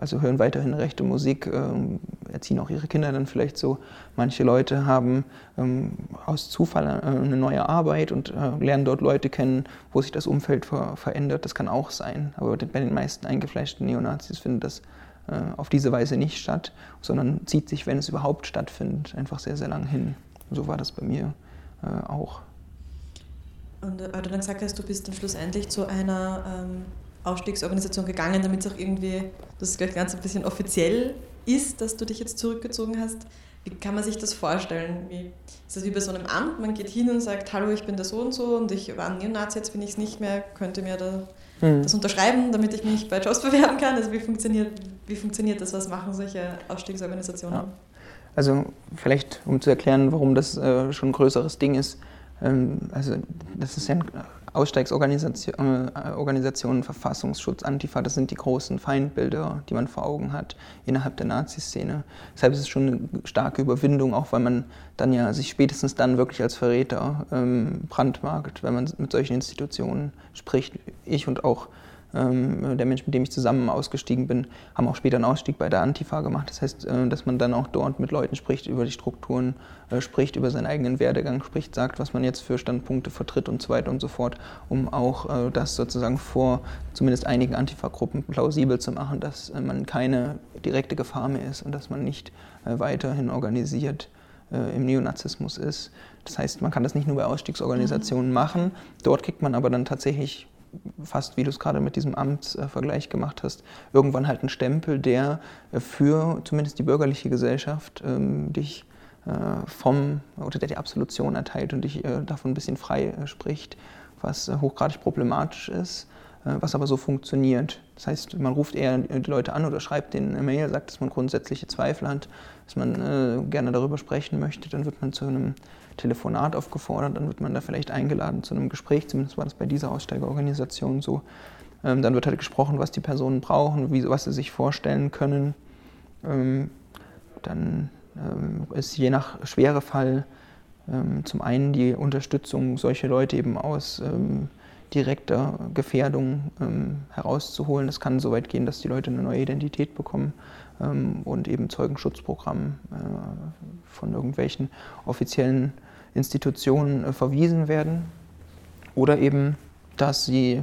also hören weiterhin rechte Musik, ähm, erziehen auch ihre Kinder dann vielleicht so. Manche Leute haben ähm, aus Zufall äh, eine neue Arbeit und äh, lernen dort Leute kennen, wo sich das Umfeld verändert. Das kann auch sein. Aber bei den meisten eingefleischten Neonazis findet das äh, auf diese Weise nicht statt, sondern zieht sich, wenn es überhaupt stattfindet, einfach sehr, sehr lang hin. So war das bei mir auch. Und weil du dann gesagt hast, du bist dann schlussendlich zu einer ähm Ausstiegsorganisation gegangen, damit es auch irgendwie, das Ganze ein bisschen offiziell ist, dass du dich jetzt zurückgezogen hast. Wie kann man sich das vorstellen? Wie, ist das wie bei so einem Amt? Man geht hin und sagt, hallo, ich bin der so und so und ich war ein Neonazi, jetzt bin ich es nicht mehr, könnte mir da mhm. das unterschreiben, damit ich mich bei Jobs bewerben kann? Also wie funktioniert, wie funktioniert das? Was machen solche Ausstiegsorganisationen? Ja. Also vielleicht, um zu erklären, warum das äh, schon ein größeres Ding ist. Ähm, also das ist ja ein Aussteigsorganisationen, äh, Verfassungsschutz, Antifa, das sind die großen Feindbilder, die man vor Augen hat innerhalb der Nazi-Szene. Deshalb ist es schon eine starke Überwindung, auch weil man dann ja sich spätestens dann wirklich als Verräter ähm, brandmarkt, wenn man mit solchen Institutionen spricht. Ich und auch der Mensch, mit dem ich zusammen ausgestiegen bin, haben auch später einen Ausstieg bei der Antifa gemacht. Das heißt, äh, dass man dann auch dort mit Leuten spricht, über die Strukturen äh, spricht, über seinen eigenen Werdegang spricht, sagt, was man jetzt für Standpunkte vertritt und so weiter und so fort, um auch äh, das sozusagen vor zumindest einigen Antifa-Gruppen plausibel zu machen, dass man keine direkte Gefahr mehr ist und dass man nicht weiterhin organisiert im Neonazismus ist. Das heißt, man kann das nicht nur bei Ausstiegsorganisationen mhm. machen. Dort kriegt man aber dann tatsächlich fast wie du es gerade mit diesem Amtsvergleich gemacht hast, irgendwann halt ein Stempel, der äh, für zumindest die bürgerliche Gesellschaft ähm, dich äh, vom, oder der die Absolution erteilt und dich äh, davon ein bisschen frei äh, spricht, was äh, hochgradig problematisch ist, äh, was aber so funktioniert. Das heißt, man ruft eher die Leute an oder schreibt denen eine Mail, sagt, dass man grundsätzliche Zweifel hat, dass man gerne darüber sprechen möchte, dann wird man zu einem Telefonat aufgefordert, dann wird man da vielleicht eingeladen zu einem Gespräch, zumindest war das bei dieser Aussteigerorganisation so. Ähm, dann wird halt gesprochen, was die Personen brauchen, wie, was sie sich vorstellen können. Ähm, dann ähm, ist je nach Schwerefall ähm, zum einen die Unterstützung solcher Leute eben aus ähm, direkter Gefährdung ähm, herauszuholen. Das kann so weit gehen, dass die Leute eine neue Identität bekommen und eben Zeugenschutzprogramm äh, von irgendwelchen offiziellen Institutionen äh, verwiesen werden oder eben, dass sie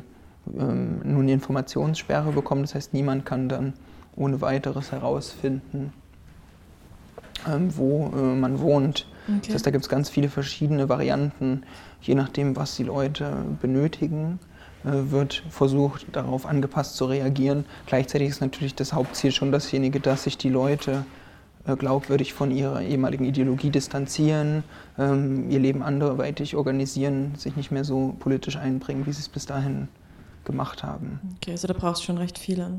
ähm, nun eine Informationssperre bekommen. Das heißt, niemand kann dann ohne weiteres herausfinden, ähm, wo äh, man wohnt. Okay. Das heißt, da gibt es ganz viele verschiedene Varianten, je nachdem, was die Leute benötigen äh, wird versucht, darauf angepasst zu reagieren. Gleichzeitig ist natürlich das Hauptziel schon dasjenige, dass sich die Leute äh, glaubwürdig von ihrer ehemaligen Ideologie distanzieren, ähm, ihr Leben anderweitig organisieren, sich nicht mehr so politisch einbringen, wie sie es bis dahin gemacht haben. Okay, also da brauchst du schon recht viele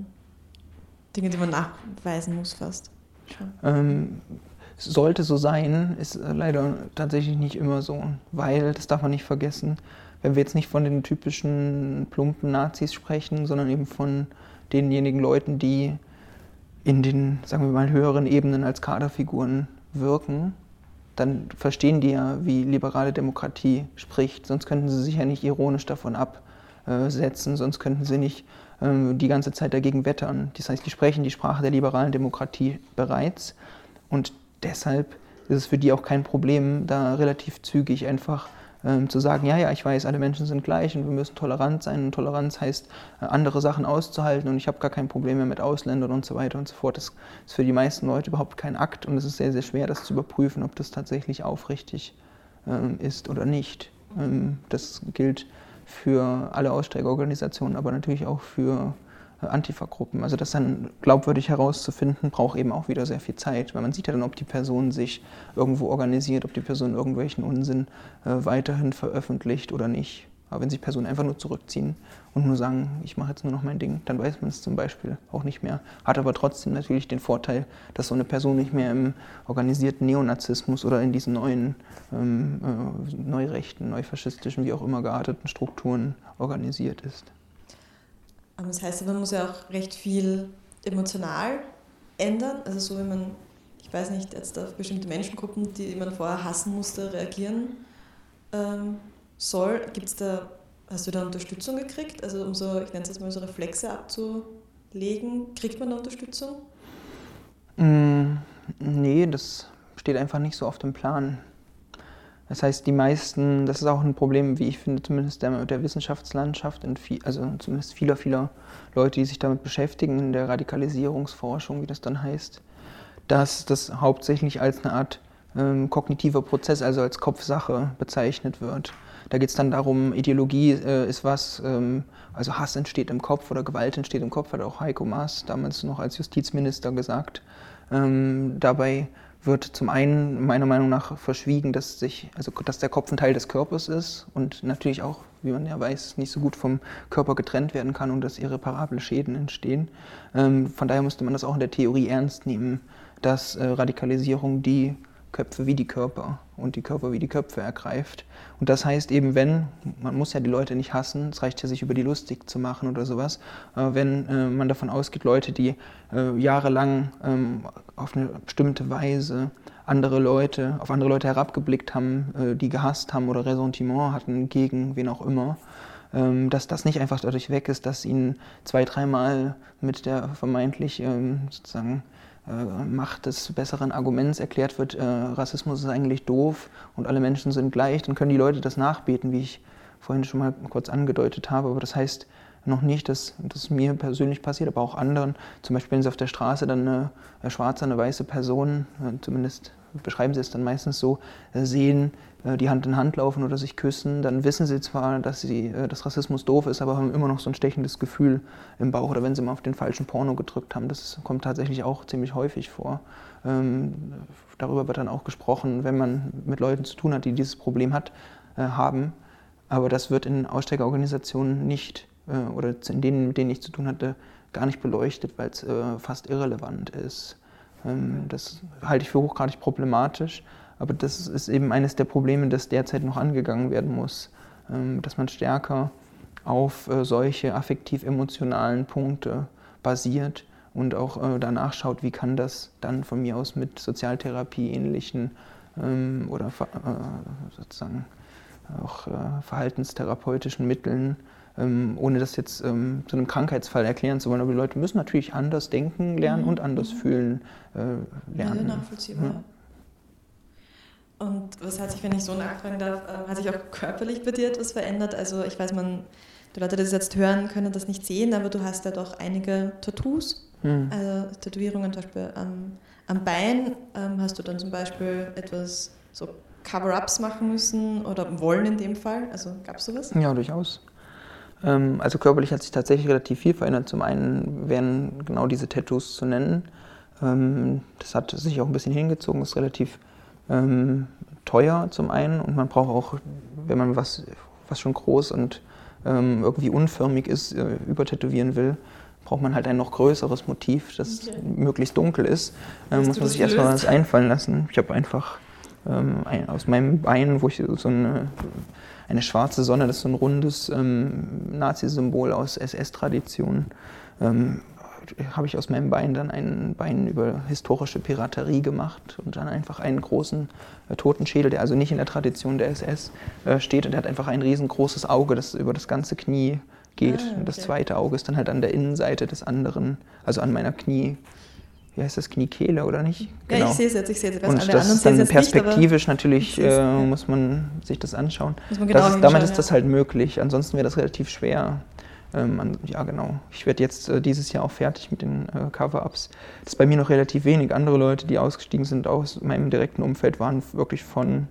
Dinge, die man nachweisen muss fast. Ähm, sollte so sein, ist äh, leider tatsächlich nicht immer so, weil, das darf man nicht vergessen, wenn wir jetzt nicht von den typischen plumpen Nazis sprechen, sondern eben von denjenigen Leuten, die in den, sagen wir mal, höheren Ebenen als Kaderfiguren wirken, dann verstehen die ja, wie liberale Demokratie spricht. Sonst könnten sie sich ja nicht ironisch davon absetzen, sonst könnten sie nicht ähm, die ganze Zeit dagegen wettern. Das heißt, die sprechen die Sprache der liberalen Demokratie bereits und deshalb ist es für die auch kein Problem, da relativ zügig einfach ähm, zu sagen, ja, ja, ich weiß, alle Menschen sind gleich und wir müssen tolerant sein. Und Toleranz heißt, äh, andere Sachen auszuhalten und ich habe gar kein Problem mehr mit Ausländern und so weiter und so fort. Das ist für die meisten Leute überhaupt kein Akt und es ist sehr, sehr schwer, das zu überprüfen, ob das tatsächlich aufrichtig ähm, ist oder nicht. Ähm, das gilt für alle Aussteigerorganisationen, aber natürlich auch für Antifa-Gruppen. Also das dann glaubwürdig herauszufinden, braucht eben auch wieder sehr viel Zeit, weil man sieht ja dann, ob die Person sich irgendwo organisiert, ob die Person irgendwelchen Unsinn äh, weiterhin veröffentlicht oder nicht. Aber wenn sich Personen einfach nur zurückziehen und nur sagen, ich mache jetzt nur noch mein Ding, dann weiß man es zum Beispiel auch nicht mehr. Hat aber trotzdem natürlich den Vorteil, dass so eine Person nicht mehr im organisierten Neonazismus oder in diesen neuen ähm, äh, neurechten, neufaschistischen, wie auch immer gearteten Strukturen organisiert ist. Das heißt, man muss ja auch recht viel emotional ändern. Also so wie man, ich ich weiß nicht, jetzt auf bestimmte Menschengruppen, die man vorher hassen musste, reagieren ähm, soll. Gibt's da, hast du da Unterstützung gekriegt? Also um so, ich nenne es jetzt mal so Reflexe abzulegen, kriegt man da Unterstützung? Mm, nee, das steht einfach nicht so auf dem Plan. Das heißt, die meisten, das ist auch ein Problem, wie ich finde, zumindest der, der Wissenschaftslandschaft, viel, also zumindest vieler, vieler Leute, die sich damit beschäftigen, in der Radikalisierungsforschung, wie das dann heißt, dass das hauptsächlich als eine Art ähm, kognitiver Prozess, also als Kopfsache bezeichnet wird. Da geht es dann darum, Ideologie äh, ist was, ähm, also Hass entsteht im Kopf oder Gewalt entsteht im Kopf, hat auch Heiko Maas damals noch als Justizminister gesagt. Ähm, dabei wird zum einen meiner Meinung nach verschwiegen, dass, sich, also, dass der Kopf ein Teil des Körpers ist und natürlich auch, wie man ja weiß, nicht so gut vom Körper getrennt werden kann und dass irreparable Schäden entstehen. Ähm, von daher müsste man das auch in der Theorie ernst nehmen, dass äh, Radikalisierung die Köpfe wie die Körper und die Körper wie die Köpfe ergreift. Und das heißt eben, wenn, man muss ja die Leute nicht hassen, es reicht ja, sich über die lustig zu machen oder sowas, wenn äh, man davon ausgeht, Leute, die äh, jahrelang ähm, auf eine bestimmte Weise andere Leute, auf andere Leute herabgeblickt haben, äh, die gehasst haben oder Ressentiment hatten gegen wen auch immer, ähm, dass das nicht einfach dadurch weg ist, dass ihnen zwei, dreimal mit der vermeintlich ähm, sozusagen Macht des besseren Arguments erklärt wird, äh, Rassismus ist eigentlich doof und alle Menschen sind gleich, dann können die Leute das nachbeten, wie ich vorhin schon mal kurz angedeutet habe. Aber das heißt noch nicht, dass das mir persönlich passiert, aber auch anderen. Zum Beispiel, wenn sie auf der Straße dann eine, eine schwarze, eine weiße Person, äh, zumindest beschreiben sie es dann meistens so, äh, sehen, äh, die Hand in Hand laufen oder sich küssen, dann wissen sie zwar, dass, sie, äh, dass Rassismus doof ist, aber haben immer noch so ein stechendes Gefühl im Bauch oder wenn sie mal auf den falschen Porno gedrückt haben. Das kommt tatsächlich auch ziemlich häufig vor. Ähm, darüber wird dann auch gesprochen, wenn man mit Leuten zu tun hat, die dieses Problem hat, äh, haben. Aber das wird in Aussteigerorganisationen nicht, äh, oder in denen, mit denen ich zu tun hatte, gar nicht beleuchtet, weil es äh, fast irrelevant ist. Ähm, das halte ich für hochgradig problematisch. Aber das ist eben eines der Probleme, das derzeit noch angegangen werden muss, ähm, dass man stärker auf äh, solche affektiv-emotionalen Punkte basiert und auch äh, danach schaut, wie kann das dann von mir aus mit Sozialtherapie-ähnlichen ähm, oder äh, sozusagen auch verhaltenstherapeutischen Mitteln, ähm, ohne das jetzt zu einem Krankheitsfall erklären zu wollen. Aber die Leute müssen natürlich anders denken lernen mhm. und anders mhm. fühlen lernen. Ja, nachvollziehbar. Ja. Und was hat sich, wenn ich so nachfragen darf, äh, hat sich auch körperlich bei dir etwas verändert? Also ich weiß, man, die Leute, die das jetzt hören, können das nicht sehen, aber du hast ja doch einige Tattoos, hm. also Tätowierungen zum Beispiel am, am Bein. Ähm, hast du dann zum Beispiel etwas so Cover-ups machen müssen oder wollen in dem Fall? Also gab es sowas? Ja, durchaus. Ähm, also körperlich hat sich tatsächlich relativ viel verändert. Zum einen wären genau diese Tattoos zu nennen. Ähm, das hat sich auch ein bisschen hingezogen, ist relativ ähm, teuer zum einen und man braucht auch, wenn man was, was schon groß und ähm, irgendwie unförmig ist, äh, übertätowieren will, braucht man halt ein noch größeres Motiv, das okay. möglichst dunkel ist. Ähm, muss man sich erstmal was einfallen lassen. Ich habe einfach ähm, ein, aus meinem Bein, wo ich so eine, eine schwarze Sonne, das ist so ein rundes ähm, Nazi-Symbol aus SS-Tradition, ähm, habe ich aus meinem Bein dann ein Bein über historische Piraterie gemacht und dann einfach einen großen äh, Totenschädel, der also nicht in der Tradition der SS äh, steht und der hat einfach ein riesengroßes Auge, das über das ganze Knie geht. Ah, okay. Und das zweite Auge ist dann halt an der Innenseite des anderen, also an meiner Knie. Wie heißt das? Kniekehle oder nicht? Genau. Ja, ich sehe es jetzt, ich sehe es jetzt. Und das ist dann perspektivisch nicht, natürlich, äh, muss man sich das anschauen. Man genau das ist, damit ist das halt möglich, ansonsten wäre das relativ schwer. Ähm, ja, genau. Ich werde jetzt äh, dieses Jahr auch fertig mit den äh, Cover-Ups. Das ist bei mir noch relativ wenig. Andere Leute, die ausgestiegen sind aus meinem direkten Umfeld, waren wirklich von,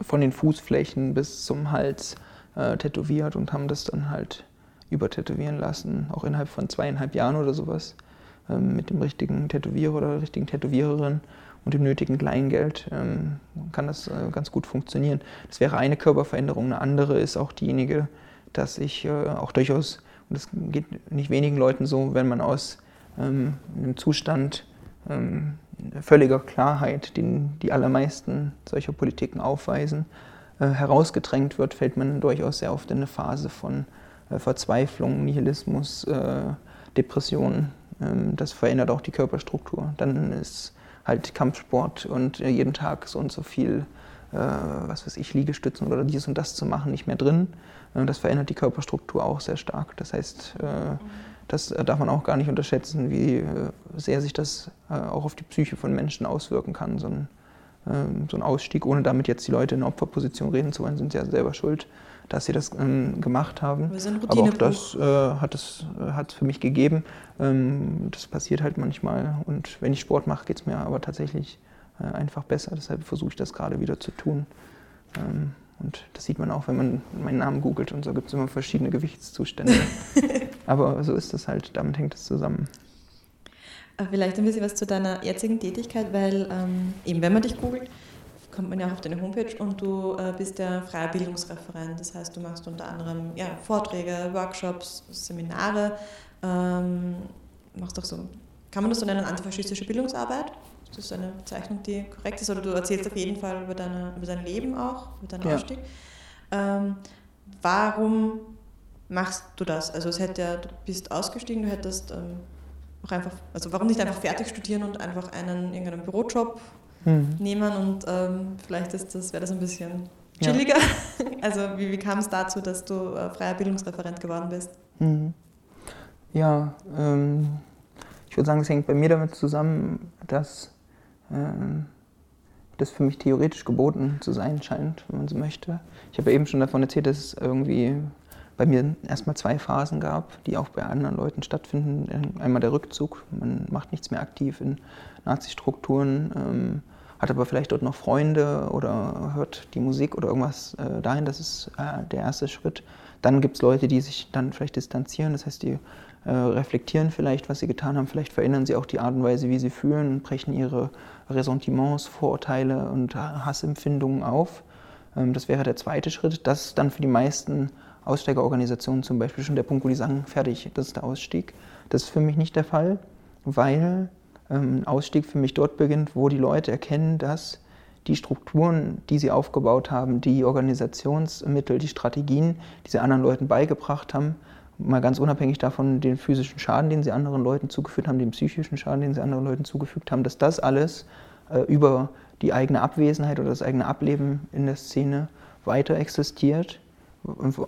von den Fußflächen bis zum Hals äh, tätowiert und haben das dann halt übertätowieren lassen, auch innerhalb von zweieinhalb Jahren oder sowas, ähm, mit dem richtigen Tätowierer oder der richtigen Tätowiererin und dem nötigen Kleingeld ähm, kann das äh, ganz gut funktionieren. Das wäre eine Körperveränderung. Eine andere ist auch diejenige, dass ich äh, auch durchaus, und das geht nicht wenigen Leuten so, wenn man aus ähm, einem Zustand ähm, völliger Klarheit, den die allermeisten solcher Politiken aufweisen, äh, herausgedrängt wird, fällt man durchaus sehr oft in eine Phase von äh, Verzweiflung, Nihilismus, äh, Depression. Ähm, das verändert auch die Körperstruktur. Dann ist halt Kampfsport und äh, jeden Tag so und so viel, äh, was weiß ich, Liegestützen oder dies und das zu machen, nicht mehr drin. Äh, das verändert die Körperstruktur auch sehr stark. Das heißt, äh, das darf man auch gar nicht unterschätzen, wie äh, sehr sich das äh, auch auf die Psyche von Menschen auswirken kann, so ein, ähm, so ein Ausstieg, ohne damit jetzt die Leute in Opferposition reden zu wollen, sind sie ja selber schuld dass sie das ähm, gemacht haben. Aber auch das äh, hat es äh, hat für mich gegeben. Ähm, das passiert halt manchmal. Und wenn ich Sport mache, geht es mir aber tatsächlich äh, einfach besser. Deshalb versuche ich das gerade wieder zu tun. Und das sieht man auch, wenn man meinen Namen googelt und so gibt es immer verschiedene Gewichtszustände. aber so ist das halt, damit hängt es zusammen. Vielleicht ein bisschen was zu deiner jetzigen Tätigkeit, weil ähm, eben wenn man dich googelt, kommt man ja auch auf deine Homepage und du äh, bist der freie Bildungsreferent. Das heißt, du machst unter anderem ja, Vorträge, Workshops, Seminare, ähm, machst auch so, kann man das so nennen, antifaschistische Bildungsarbeit? Das ist eine Bezeichnung, die korrekt ist, oder du erzählst auf jeden Fall über, deine, über dein Leben auch, über deinen ja. Ausstieg. Ähm, warum machst du das? Also es hätte ja, du bist ausgestiegen, du hättest ähm, auch einfach, also warum nicht einfach fertig studieren und einfach einen irgendeinen Bürojob mhm. nehmen und ähm, vielleicht ist das, wäre das ein bisschen chilliger. Ja. Also wie, wie kam es dazu, dass du äh, freier Bildungsreferent geworden bist? Mhm. Ja, ähm, ich würde sagen, es hängt bei mir damit zusammen, dass das für mich theoretisch geboten zu sein scheint, wenn man so möchte. Ich habe eben schon davon erzählt, dass es irgendwie bei mir erstmal zwei Phasen gab, die auch bei anderen Leuten stattfinden. Einmal der Rückzug, man macht nichts mehr aktiv in Nazi-Strukturen. Ähm, hat aber vielleicht dort noch Freunde oder hört die Musik oder irgendwas äh, dahin. Das ist äh, der erste Schritt. Dann gibt es Leute, die sich dann vielleicht distanzieren. Das heißt, die äh, reflektieren vielleicht, was sie getan haben. Vielleicht verändern sie auch die Art und Weise, wie sie fühlen brechen ihre Ressentiments, Vorurteile und Hassempfindungen auf. Ähm, das wäre der zweite Schritt. Das ist dann für die meisten Aussteigerorganisationen zum Beispiel schon der Punkt, wo die sagen, fertig, das ist der Ausstieg. Das ist für mich nicht der Fall, weil ähm, ein Ausstieg für mich dort beginnt, wo die Leute erkennen, dass die Strukturen, die sie aufgebaut haben, die Organisationsmittel, die Strategien, die sie anderen Leuten beigebracht haben, mal ganz unabhängig davon, den physischen Schaden, den sie anderen Leuten zugefügt haben, den psychischen Schaden, den sie anderen Leuten zugefügt haben, dass das alles äh, über die eigene Abwesenheit oder das eigene Ableben in der Szene weiter existiert,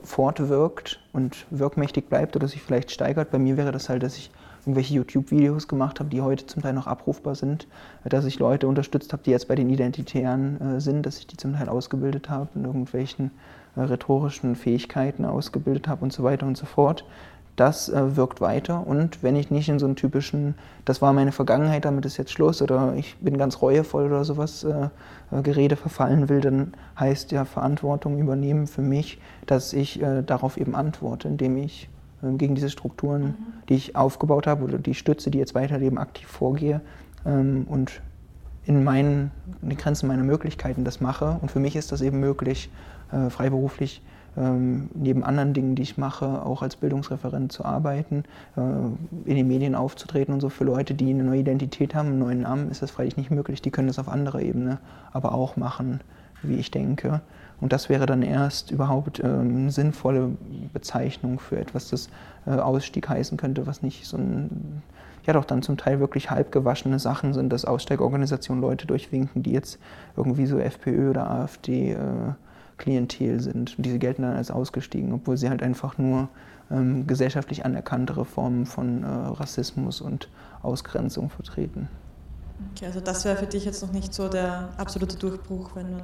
fortwirkt und wirkmächtig bleibt oder sich vielleicht steigert. Bei mir wäre das halt, dass ich irgendwelche YouTube-Videos gemacht habe, die heute zum Teil noch abrufbar sind, dass ich Leute unterstützt habe, die jetzt bei den Identitären äh, sind, dass ich die zum Teil ausgebildet habe, in irgendwelchen rhetorischen Fähigkeiten ausgebildet habe und so weiter und so fort. Das äh, wirkt weiter und wenn ich nicht in so einen typischen, das war meine Vergangenheit, damit ist jetzt Schluss oder ich bin ganz reuevoll oder sowas äh, äh, Gerede verfallen will, dann heißt ja Verantwortung übernehmen für mich, dass ich äh, darauf eben antworte, indem ich gegen diese Strukturen, mhm. die ich aufgebaut habe oder die Stütze, die jetzt weiterleben, aktiv vorgehe ähm, und in, meinen, in den Grenzen meiner Möglichkeiten das mache. Und für mich ist das eben möglich, äh, freiberuflich ähm, neben anderen Dingen, die ich mache, auch als Bildungsreferent zu arbeiten, äh, in den Medien aufzutreten und so. Für Leute, die eine neue Identität haben, einen neuen Namen, ist das freilich nicht möglich. Die können das auf anderer Ebene aber auch machen, wie ich denke. Und das wäre dann erst überhaupt ähm, eine sinnvolle Bezeichnung für etwas, das äh, Ausstieg heißen könnte, was nicht so ein, ja doch dann zum Teil wirklich halbgewaschene Sachen sind, dass Aussteigorganisationen Leute durchwinken, die jetzt irgendwie so FPÖ oder AfD äh, Klientel sind. Und diese gelten dann als ausgestiegen, obwohl sie halt einfach nur ähm, gesellschaftlich anerkanntere Formen von äh, Rassismus und Ausgrenzung vertreten. Okay, also das wäre für dich jetzt noch nicht so der absolute Durchbruch, wenn man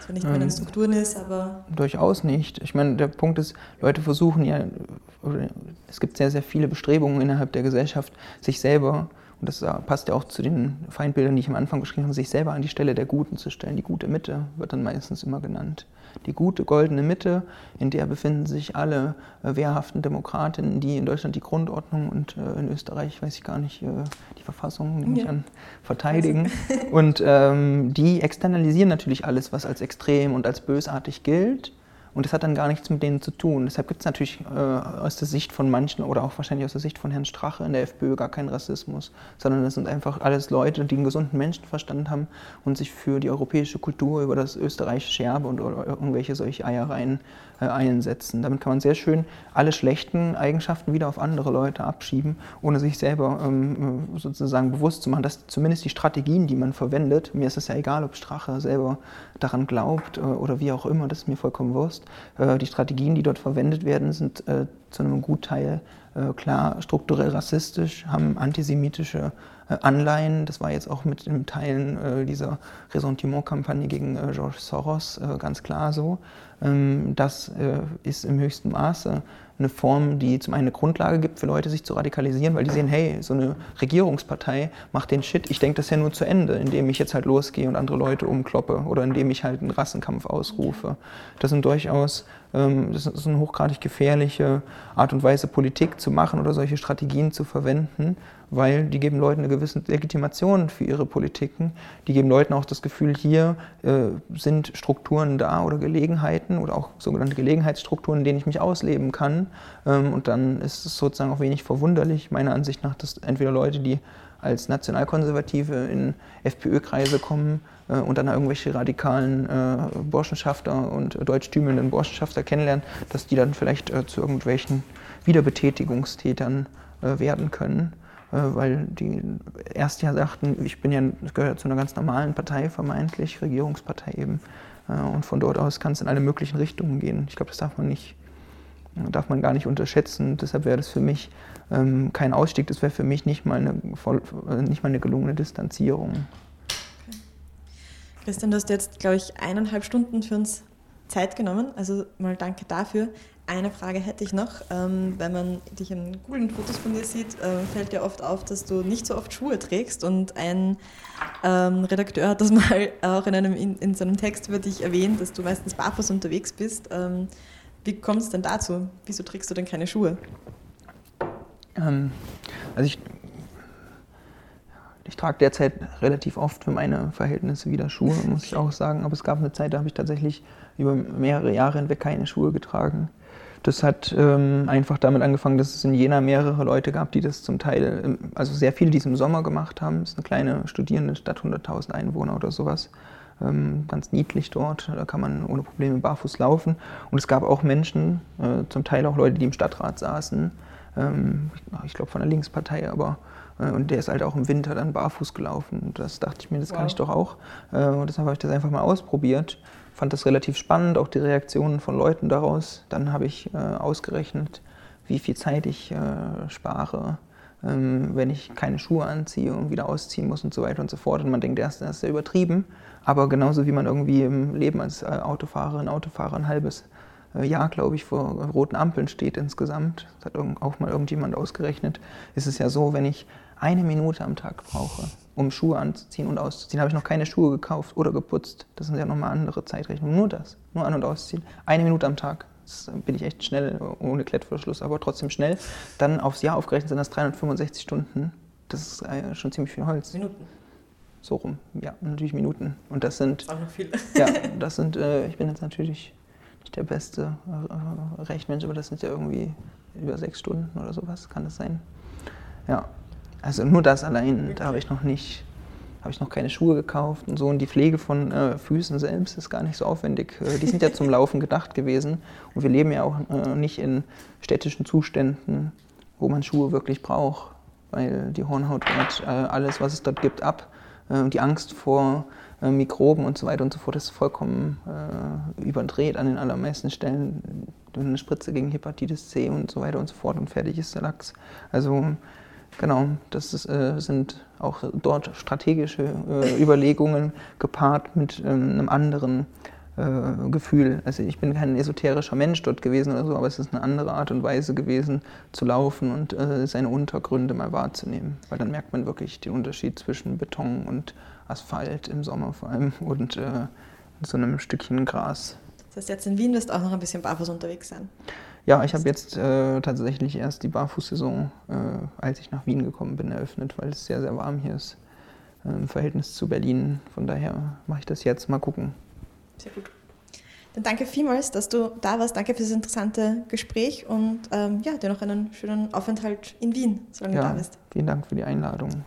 zwar nicht mehr in den ähm, Strukturen ist, aber. Durchaus nicht. Ich meine, der Punkt ist, Leute versuchen ja, es gibt sehr, sehr viele Bestrebungen innerhalb der Gesellschaft, sich selber und das passt ja auch zu den Feindbildern, die ich am Anfang beschrieben habe, sich selber an die Stelle der Guten zu stellen. Die gute Mitte wird dann meistens immer genannt. Die gute goldene Mitte, in der befinden sich alle äh, wehrhaften Demokratinnen, die in Deutschland die Grundordnung und äh, in Österreich, weiß ich gar nicht, äh, die Verfassung, nehme ja. ich an, verteidigen. Also. Und ähm, die externalisieren natürlich alles, was als extrem und als bösartig gilt Und das hat dann gar nichts mit denen zu tun. Deshalb gibt es natürlich äh, aus der Sicht von manchen oder auch wahrscheinlich aus der Sicht von Herrn Strache in der FPÖ gar keinen Rassismus, sondern es sind einfach alles Leute, die einen gesunden Menschenverstand haben und sich für die europäische Kultur über das österreichische Erbe und irgendwelche solche Eiereien einsetzen. Damit kann man sehr schön alle schlechten Eigenschaften wieder auf andere Leute abschieben, ohne sich selber ähm, sozusagen bewusst zu machen, dass zumindest die Strategien, die man verwendet, mir ist es ja egal, ob Strache selber daran glaubt äh, oder wie auch immer, das ist mir vollkommen Wurst. Äh, die Strategien, die dort verwendet werden, sind äh, zu einem Gutteil äh, klar strukturell rassistisch, haben antisemitische äh, Anleihen. Das war jetzt auch mit dem Teilen äh, dieser Ressentiment-Kampagne gegen George Soros ganz klar so. Ähm, das ist im höchsten Maße eine Form, die zum einen eine Grundlage gibt für Leute, sich zu radikalisieren, weil die sehen, hey, so eine Regierungspartei macht den Shit, ich denke das ja nur zu Ende, indem ich jetzt halt losgehe und andere Leute umkloppe oder indem ich halt einen Rassenkampf ausrufe. Das sind durchaus, das ist eine hochgradig gefährliche Art und Weise, Politik zu machen oder solche Strategien zu verwenden, weil die geben Leuten eine gewisse Legitimation für ihre Politiken. Die geben Leuten auch das Gefühl, hier äh, sind Strukturen da oder Gelegenheiten oder auch sogenannte Gelegenheitsstrukturen, in denen ich mich ausleben kann. Ähm, und dann ist es sozusagen auch wenig verwunderlich, meiner Ansicht nach, dass entweder Leute, die als Nationalkonservative in FPÖ-Kreise kommen äh, und dann irgendwelche radikalen äh, Burschenschafter und deutschtümelnden Burschenschafter kennenlernen, dass die dann vielleicht äh, zu irgendwelchen Wiederbetätigungstätern äh, werden können. Äh, weil die erst ja sagten, ich bin ja, gehöre zu einer ganz normalen Partei, vermeintlich, Regierungspartei eben. Äh, und von dort aus kann es in alle möglichen Richtungen gehen. Ich glaube, das darf man nicht, darf man gar nicht unterschätzen. Deshalb wäre das für mich ähm, kein Ausstieg, das wäre für mich nicht mal, eine, äh, nicht mal eine gelungene Distanzierung. Okay. Christian, du hast jetzt, glaube ich, eineinhalb Stunden für uns Zeit genommen. Also mal danke dafür. Eine Frage hätte ich noch. Ähm, wenn man dich in coolen Fotos von dir sieht, äh, fällt dir oft auf, dass du nicht so oft Schuhe trägst. Und ein ähm, Redakteur hat das mal auch in, einem, in, in seinem Text über dich erwähnt, dass du meistens barfuß unterwegs bist. Ähm, wie kommt es denn dazu? Wieso trägst du denn keine Schuhe? Ähm, also ich, ich trage derzeit relativ oft für meine Verhältnisse wieder Schuhe, muss ich auch sagen. Aber es gab eine Zeit, da habe ich tatsächlich über mehrere Jahre hinweg keine Schuhe getragen. Das hat ähm, einfach damit angefangen, dass es in Jena mehrere Leute gab, die das zum Teil, also sehr viele, die es im Sommer gemacht haben. Es ist eine kleine Studierendenstadt, 100.000 Einwohner oder sowas. Ähm, ganz niedlich dort, da kann man ohne Probleme barfuß laufen. Und es gab auch Menschen, äh, zum Teil auch Leute, die im Stadtrat saßen, ähm, ich glaube von der Linkspartei, aber äh, und der ist halt auch im Winter dann barfuß gelaufen. Und das dachte ich mir, das wow. kann ich doch auch. Äh, und deshalb habe ich das einfach mal ausprobiert fand das relativ spannend, auch die Reaktionen von Leuten daraus. Dann habe ich äh, ausgerechnet, wie viel Zeit ich äh, spare, ähm, wenn ich keine Schuhe anziehe und wieder ausziehen muss und so weiter und so fort. Und man denkt erst, das ist sehr übertrieben. Aber genauso wie man irgendwie im Leben als äh, Autofahrerin, Autofahrer ein halbes Jahr, glaube ich, vor roten Ampeln steht insgesamt, das hat auch mal irgendjemand ausgerechnet, ist es ja so, wenn ich eine Minute am Tag brauche, um Schuhe anzuziehen und auszuziehen, habe ich noch keine Schuhe gekauft oder geputzt. Das sind ja nochmal andere Zeitrechnungen. Nur das, nur an- und ausziehen. Eine Minute am Tag. Das bin ich echt schnell, ohne Klettverschluss, aber trotzdem schnell. Dann aufs Jahr aufgerechnet sind das 365 Stunden. Das ist äh, schon ziemlich viel Holz. Minuten. So rum, ja, natürlich Minuten. Und das sind. Auch noch viel. ja, das sind, äh, ich bin jetzt natürlich der beste äh, Rechtmensch, aber das sind ja irgendwie über sechs Stunden oder sowas, kann das sein. Ja, also nur das allein, da habe ich noch nicht, habe ich noch keine Schuhe gekauft und so. Und die Pflege von äh, Füßen selbst ist gar nicht so aufwendig. Äh, die sind ja zum Laufen gedacht gewesen. Und wir leben ja auch äh, nicht in städtischen Zuständen, wo man Schuhe wirklich braucht. Weil die Hornhaut äh, alles, was es dort gibt, ab. Äh, und die Angst vor äh, Mikroben und so weiter und so fort ist vollkommen überdreht an den allermeisten Stellen. Eine Spritze gegen Hepatitis C und so weiter und so fort und fertig ist der Lachs. Also Genau, das ist, äh, sind auch dort strategische äh, Überlegungen gepaart mit ähm, einem anderen äh, Gefühl. Also ich bin kein esoterischer Mensch dort gewesen oder so, aber es ist eine andere Art und Weise gewesen zu laufen und äh, seine Untergründe mal wahrzunehmen, weil dann merkt man wirklich den Unterschied zwischen Beton und Asphalt im Sommer vor allem und äh, so einem Stückchen Gras. Das heißt, jetzt in Wien wirst du auch noch ein bisschen barfuß unterwegs sein. Ja, ich habe jetzt äh, tatsächlich erst die Barfußsaison, äh, als ich nach Wien gekommen bin, eröffnet, weil es sehr, sehr warm hier ist äh, im Verhältnis zu Berlin. Von daher mache ich das jetzt. Mal gucken. Sehr gut. Danke vielmals, dass du da warst. Danke für das interessante Gespräch und ähm, ja, dir noch einen schönen Aufenthalt in Wien, solange ja, du da bist. Vielen Dank für die Einladung.